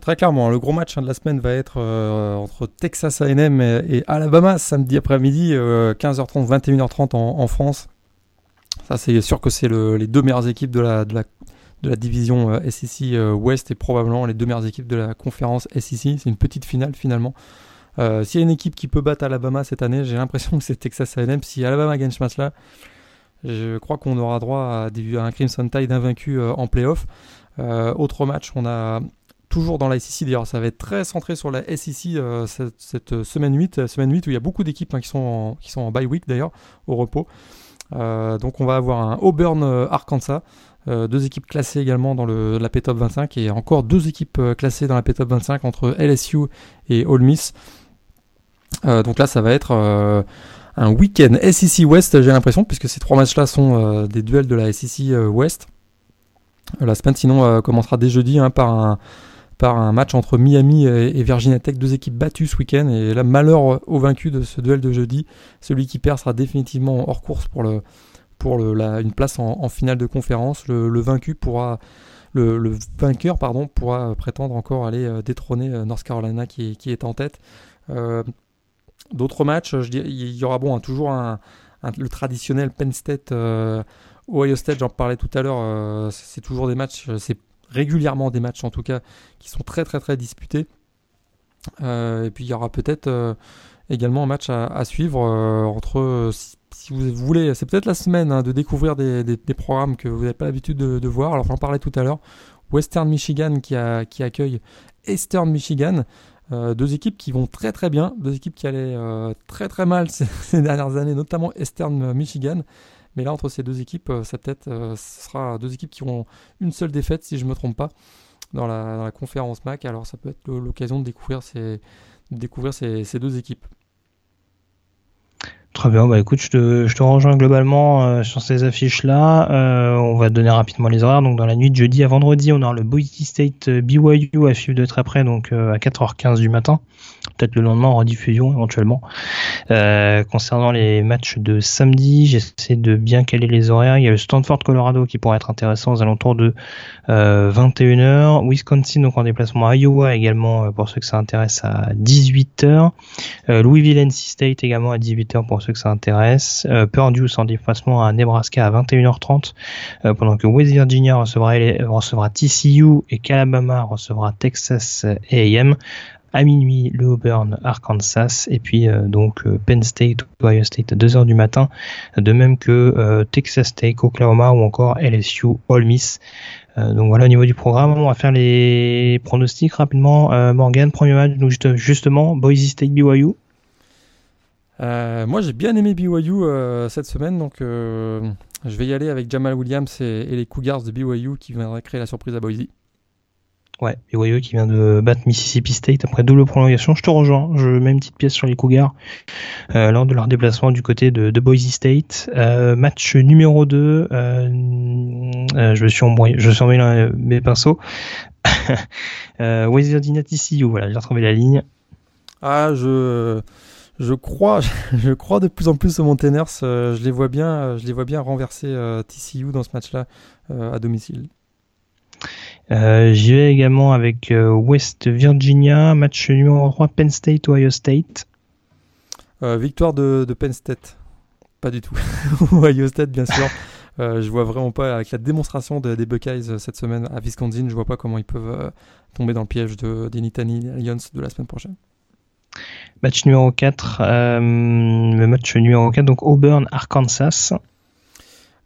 très clairement, le gros match hein, de la semaine va être entre Texas A&M et, Alabama samedi après-midi, 15h30, 21h30 en France. Ça, c'est sûr que c'est les deux meilleures équipes de la, division euh, SEC euh, West et probablement les deux meilleures équipes de la conférence SEC. C'est une petite finale finalement. Euh, S'il y a une équipe qui peut battre Alabama cette année, j'ai l'impression que c'est Texas A&M. Si Alabama gagne ce match-là, je crois qu'on aura droit à, un Crimson Tide invaincu en playoff. autre match, on a toujours dans la SEC, d'ailleurs ça va être très centré sur la SEC cette, semaine 8, semaine 8 où il y a beaucoup d'équipes hein, qui, sont qui sont en bye week d'ailleurs, au repos. Euh, donc on va avoir un Auburn euh, Arkansas. Euh, deux équipes classées également dans la P-Top 25 et encore deux équipes classées dans la P-Top 25 entre LSU et Ole Miss. donc là, ça va être un week-end SEC West, j'ai l'impression, puisque ces trois matchs-là sont des duels de la SEC West. La semaine, sinon, commencera dès jeudi hein, par un, par un match entre Miami et Virginia Tech, deux équipes battues ce week-end. Et là, malheur au vaincu de ce duel de jeudi. Celui qui perd sera définitivement hors course pour, le, pour la, une place en, finale de conférence. Le, vaincu pourra. Le, vainqueur pardon, pourra prétendre encore aller euh, détrôner euh, North Carolina qui, qui est en tête. Euh, d'autres matchs, il y aura bon, toujours un, le traditionnel Penn State, Ohio State, j'en parlais tout à l'heure, c'est toujours des matchs, régulièrement des matchs en tout cas qui sont très très très disputés. Euh, et puis il y aura peut-être euh, également un match à, suivre euh, entre, si, vous voulez, c'est peut-être la semaine hein, de découvrir des, programmes que vous n'avez pas l'habitude de, voir. Alors j'en parlais tout à l'heure, Western Michigan qui, accueille Eastern Michigan. deux équipes qui vont très très bien, deux équipes qui allaient très très mal ces, dernières années, notamment Eastern Michigan. Mais là, entre ces deux équipes, euh, ça peut-être, euh, ce sera deux équipes qui ont une seule défaite, si je ne me trompe pas, dans la, conférence MAC. Alors, ça peut être l'occasion de découvrir ces, deux équipes. Très bien, bah écoute, je te, je te rejoins globalement euh, sur ces affiches-là. on va donner rapidement les horaires. Donc dans la nuit de jeudi à vendredi, on aura le Boise State BYU à suivre de très près, donc à 4h15 du matin peut-être le lendemain en rediffusion éventuellement. Euh, concernant les matchs de samedi, j'essaie de bien caler les horaires. Il y a le Stanford Colorado qui pourrait être intéressant aux alentours de 21h. Wisconsin donc en déplacement à Iowa également pour ceux que ça intéresse à 18h. Louisville NC State également à 18h pour ceux que ça intéresse. Purdue en déplacement à Nebraska à 21h30 pendant que West Virginia recevra, recevra TCU et qu'Alabama recevra Texas A&M à minuit le Auburn Arkansas et puis euh, donc euh, Penn State Ohio State à 2h du matin de même que euh, Texas Tech Oklahoma ou encore LSU Ole Miss. Donc voilà au niveau du programme on va faire les pronostics rapidement. Morgan premier match donc justement Boise State BYU moi j'ai bien aimé BYU cette semaine donc je vais y aller avec Jamal Williams et, et les Cougars de BYU qui viendraient créer la surprise à Boise. Ouais, BYU qui vient de battre Mississippi State après double prolongation. Je te rejoins, je mets une petite pièce sur les Cougars euh, lors de leur déplacement du côté de, Boise State. Euh, match numéro 2, euh, je me suis embrouillé, je suis mes pinceaux. Virginia TCU, voilà, j'ai retrouvé la ligne. Ah, je je crois, je crois de plus en plus au Mountaineers. je les vois bien, je les vois bien renverser TCU dans ce match-là à domicile. Euh, J'y vais également avec euh, West Virginia, match numéro 3, Penn State, Ohio State. Euh, victoire de, Penn State. Pas du tout. Ohio State, bien sûr. Je vois vraiment pas, avec la démonstration des Buckeyes cette semaine à Wisconsin, je vois pas comment ils peuvent tomber dans le piège de, des Nittany Lions de la semaine prochaine. Match numéro 4, le match numéro 4, donc Auburn, Arkansas.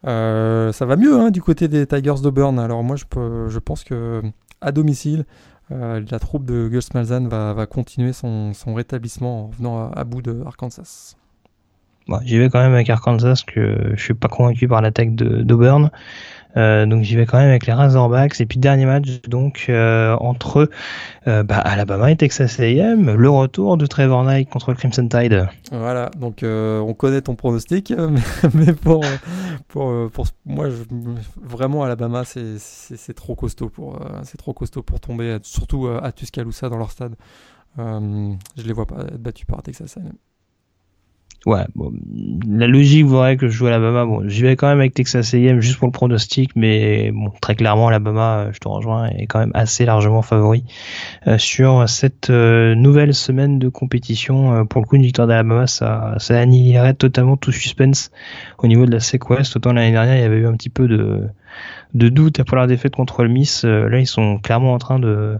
Euh, ça va mieux hein, du côté des Tigers d'Auburn. Alors moi, je, pense que à domicile, euh, la troupe de Gus Malzahn va, continuer son, rétablissement en venant à, bout de Arkansas. J'y vais quand même avec Arkansas, que je suis pas convaincu par l'attaque d'Auburn. Euh, donc j'y vais quand même avec les Razorbacks. Et puis dernier match donc euh, entre euh, bah, Alabama et Texas A&M, le retour de Trevor Knight contre le Crimson Tide. Voilà, donc on connaît ton pronostic, mais pour, pour, pour moi vraiment Alabama c'est trop costaud pour c'est trop costaud pour tomber, surtout à Tuscaloosa dans leur stade. je les vois pas être battus par Texas A&M ouais, bon, la logique voudrait que je joue à Alabama. Bon, j'y vais quand même avec Texas A&M juste pour le pronostic, mais bon, très clairement, Alabama, euh, je te rejoins, est quand même assez largement favori euh, sur cette euh, nouvelle semaine de compétition. pour le coup, une victoire d'Alabama, ça, ça annihilerait totalement tout suspense au niveau de la SEC West. Autant l'année dernière, il y avait eu un petit peu de, de doute après leur défaite contre le Miss. là, ils sont clairement en train de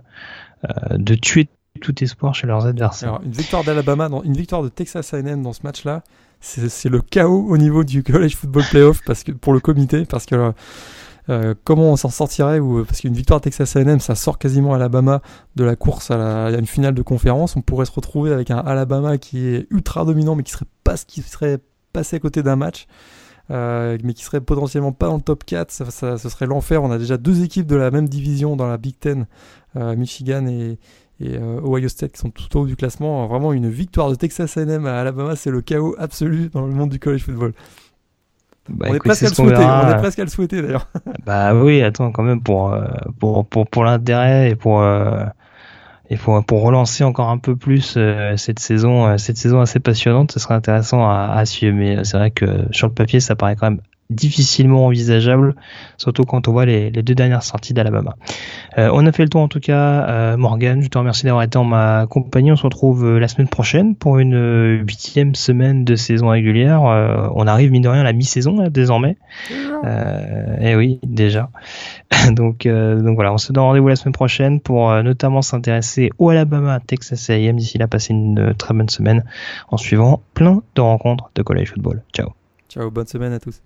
de tuer tout espoir chez leurs adversaires. une victoire d'Alabama, une victoire de Texas A&M dans ce match-là, c'est le chaos au niveau du college football playoff parce que pour le comité, parce que euh, comment on s'en sortirait ou parce qu'une victoire Texas A&M, ça sort quasiment Alabama de la course à, une finale de conférence. On pourrait se retrouver avec un Alabama qui est ultra dominant, mais qui serait pas ce qui serait passé à côté d'un match. Euh, mais qui serait potentiellement pas dans le top 4, ça, ce serait l'enfer. On a déjà deux équipes de la même division dans la Big Ten, euh, Michigan et, et euh, Ohio State qui sont tout au haut du classement. Vraiment une victoire de Texas A&M à Alabama, c'est le chaos absolu dans le monde du college football. Bah, on, est presque à le souhaiter, on est presque à le souhaiter d'ailleurs. bah oui, attends quand même pour euh, pour pour, pour l'intérêt et pour euh, et pour, pour relancer encore un peu plus cette saison cette saison assez passionnante, ce serait intéressant à, à suivre. Mais c'est vrai que sur le papier, ça paraît quand même difficilement envisageable, surtout quand on voit les, deux dernières sorties d'Alabama. Euh, on a fait le tour en tout cas, euh, Morgan, je te remercie d'avoir été en ma compagnie. On se retrouve euh, la semaine prochaine pour une huitième semaine de saison régulière. on arrive mine de rien à la mi-saison désormais. et eh oui, déjà. donc, donc voilà, on se donne rendez-vous la semaine prochaine pour notamment s'intéresser au Alabama, Texas A&M. D'ici là, passer une très bonne semaine en suivant plein de rencontres de college football. Ciao. Ciao, bonne semaine à tous.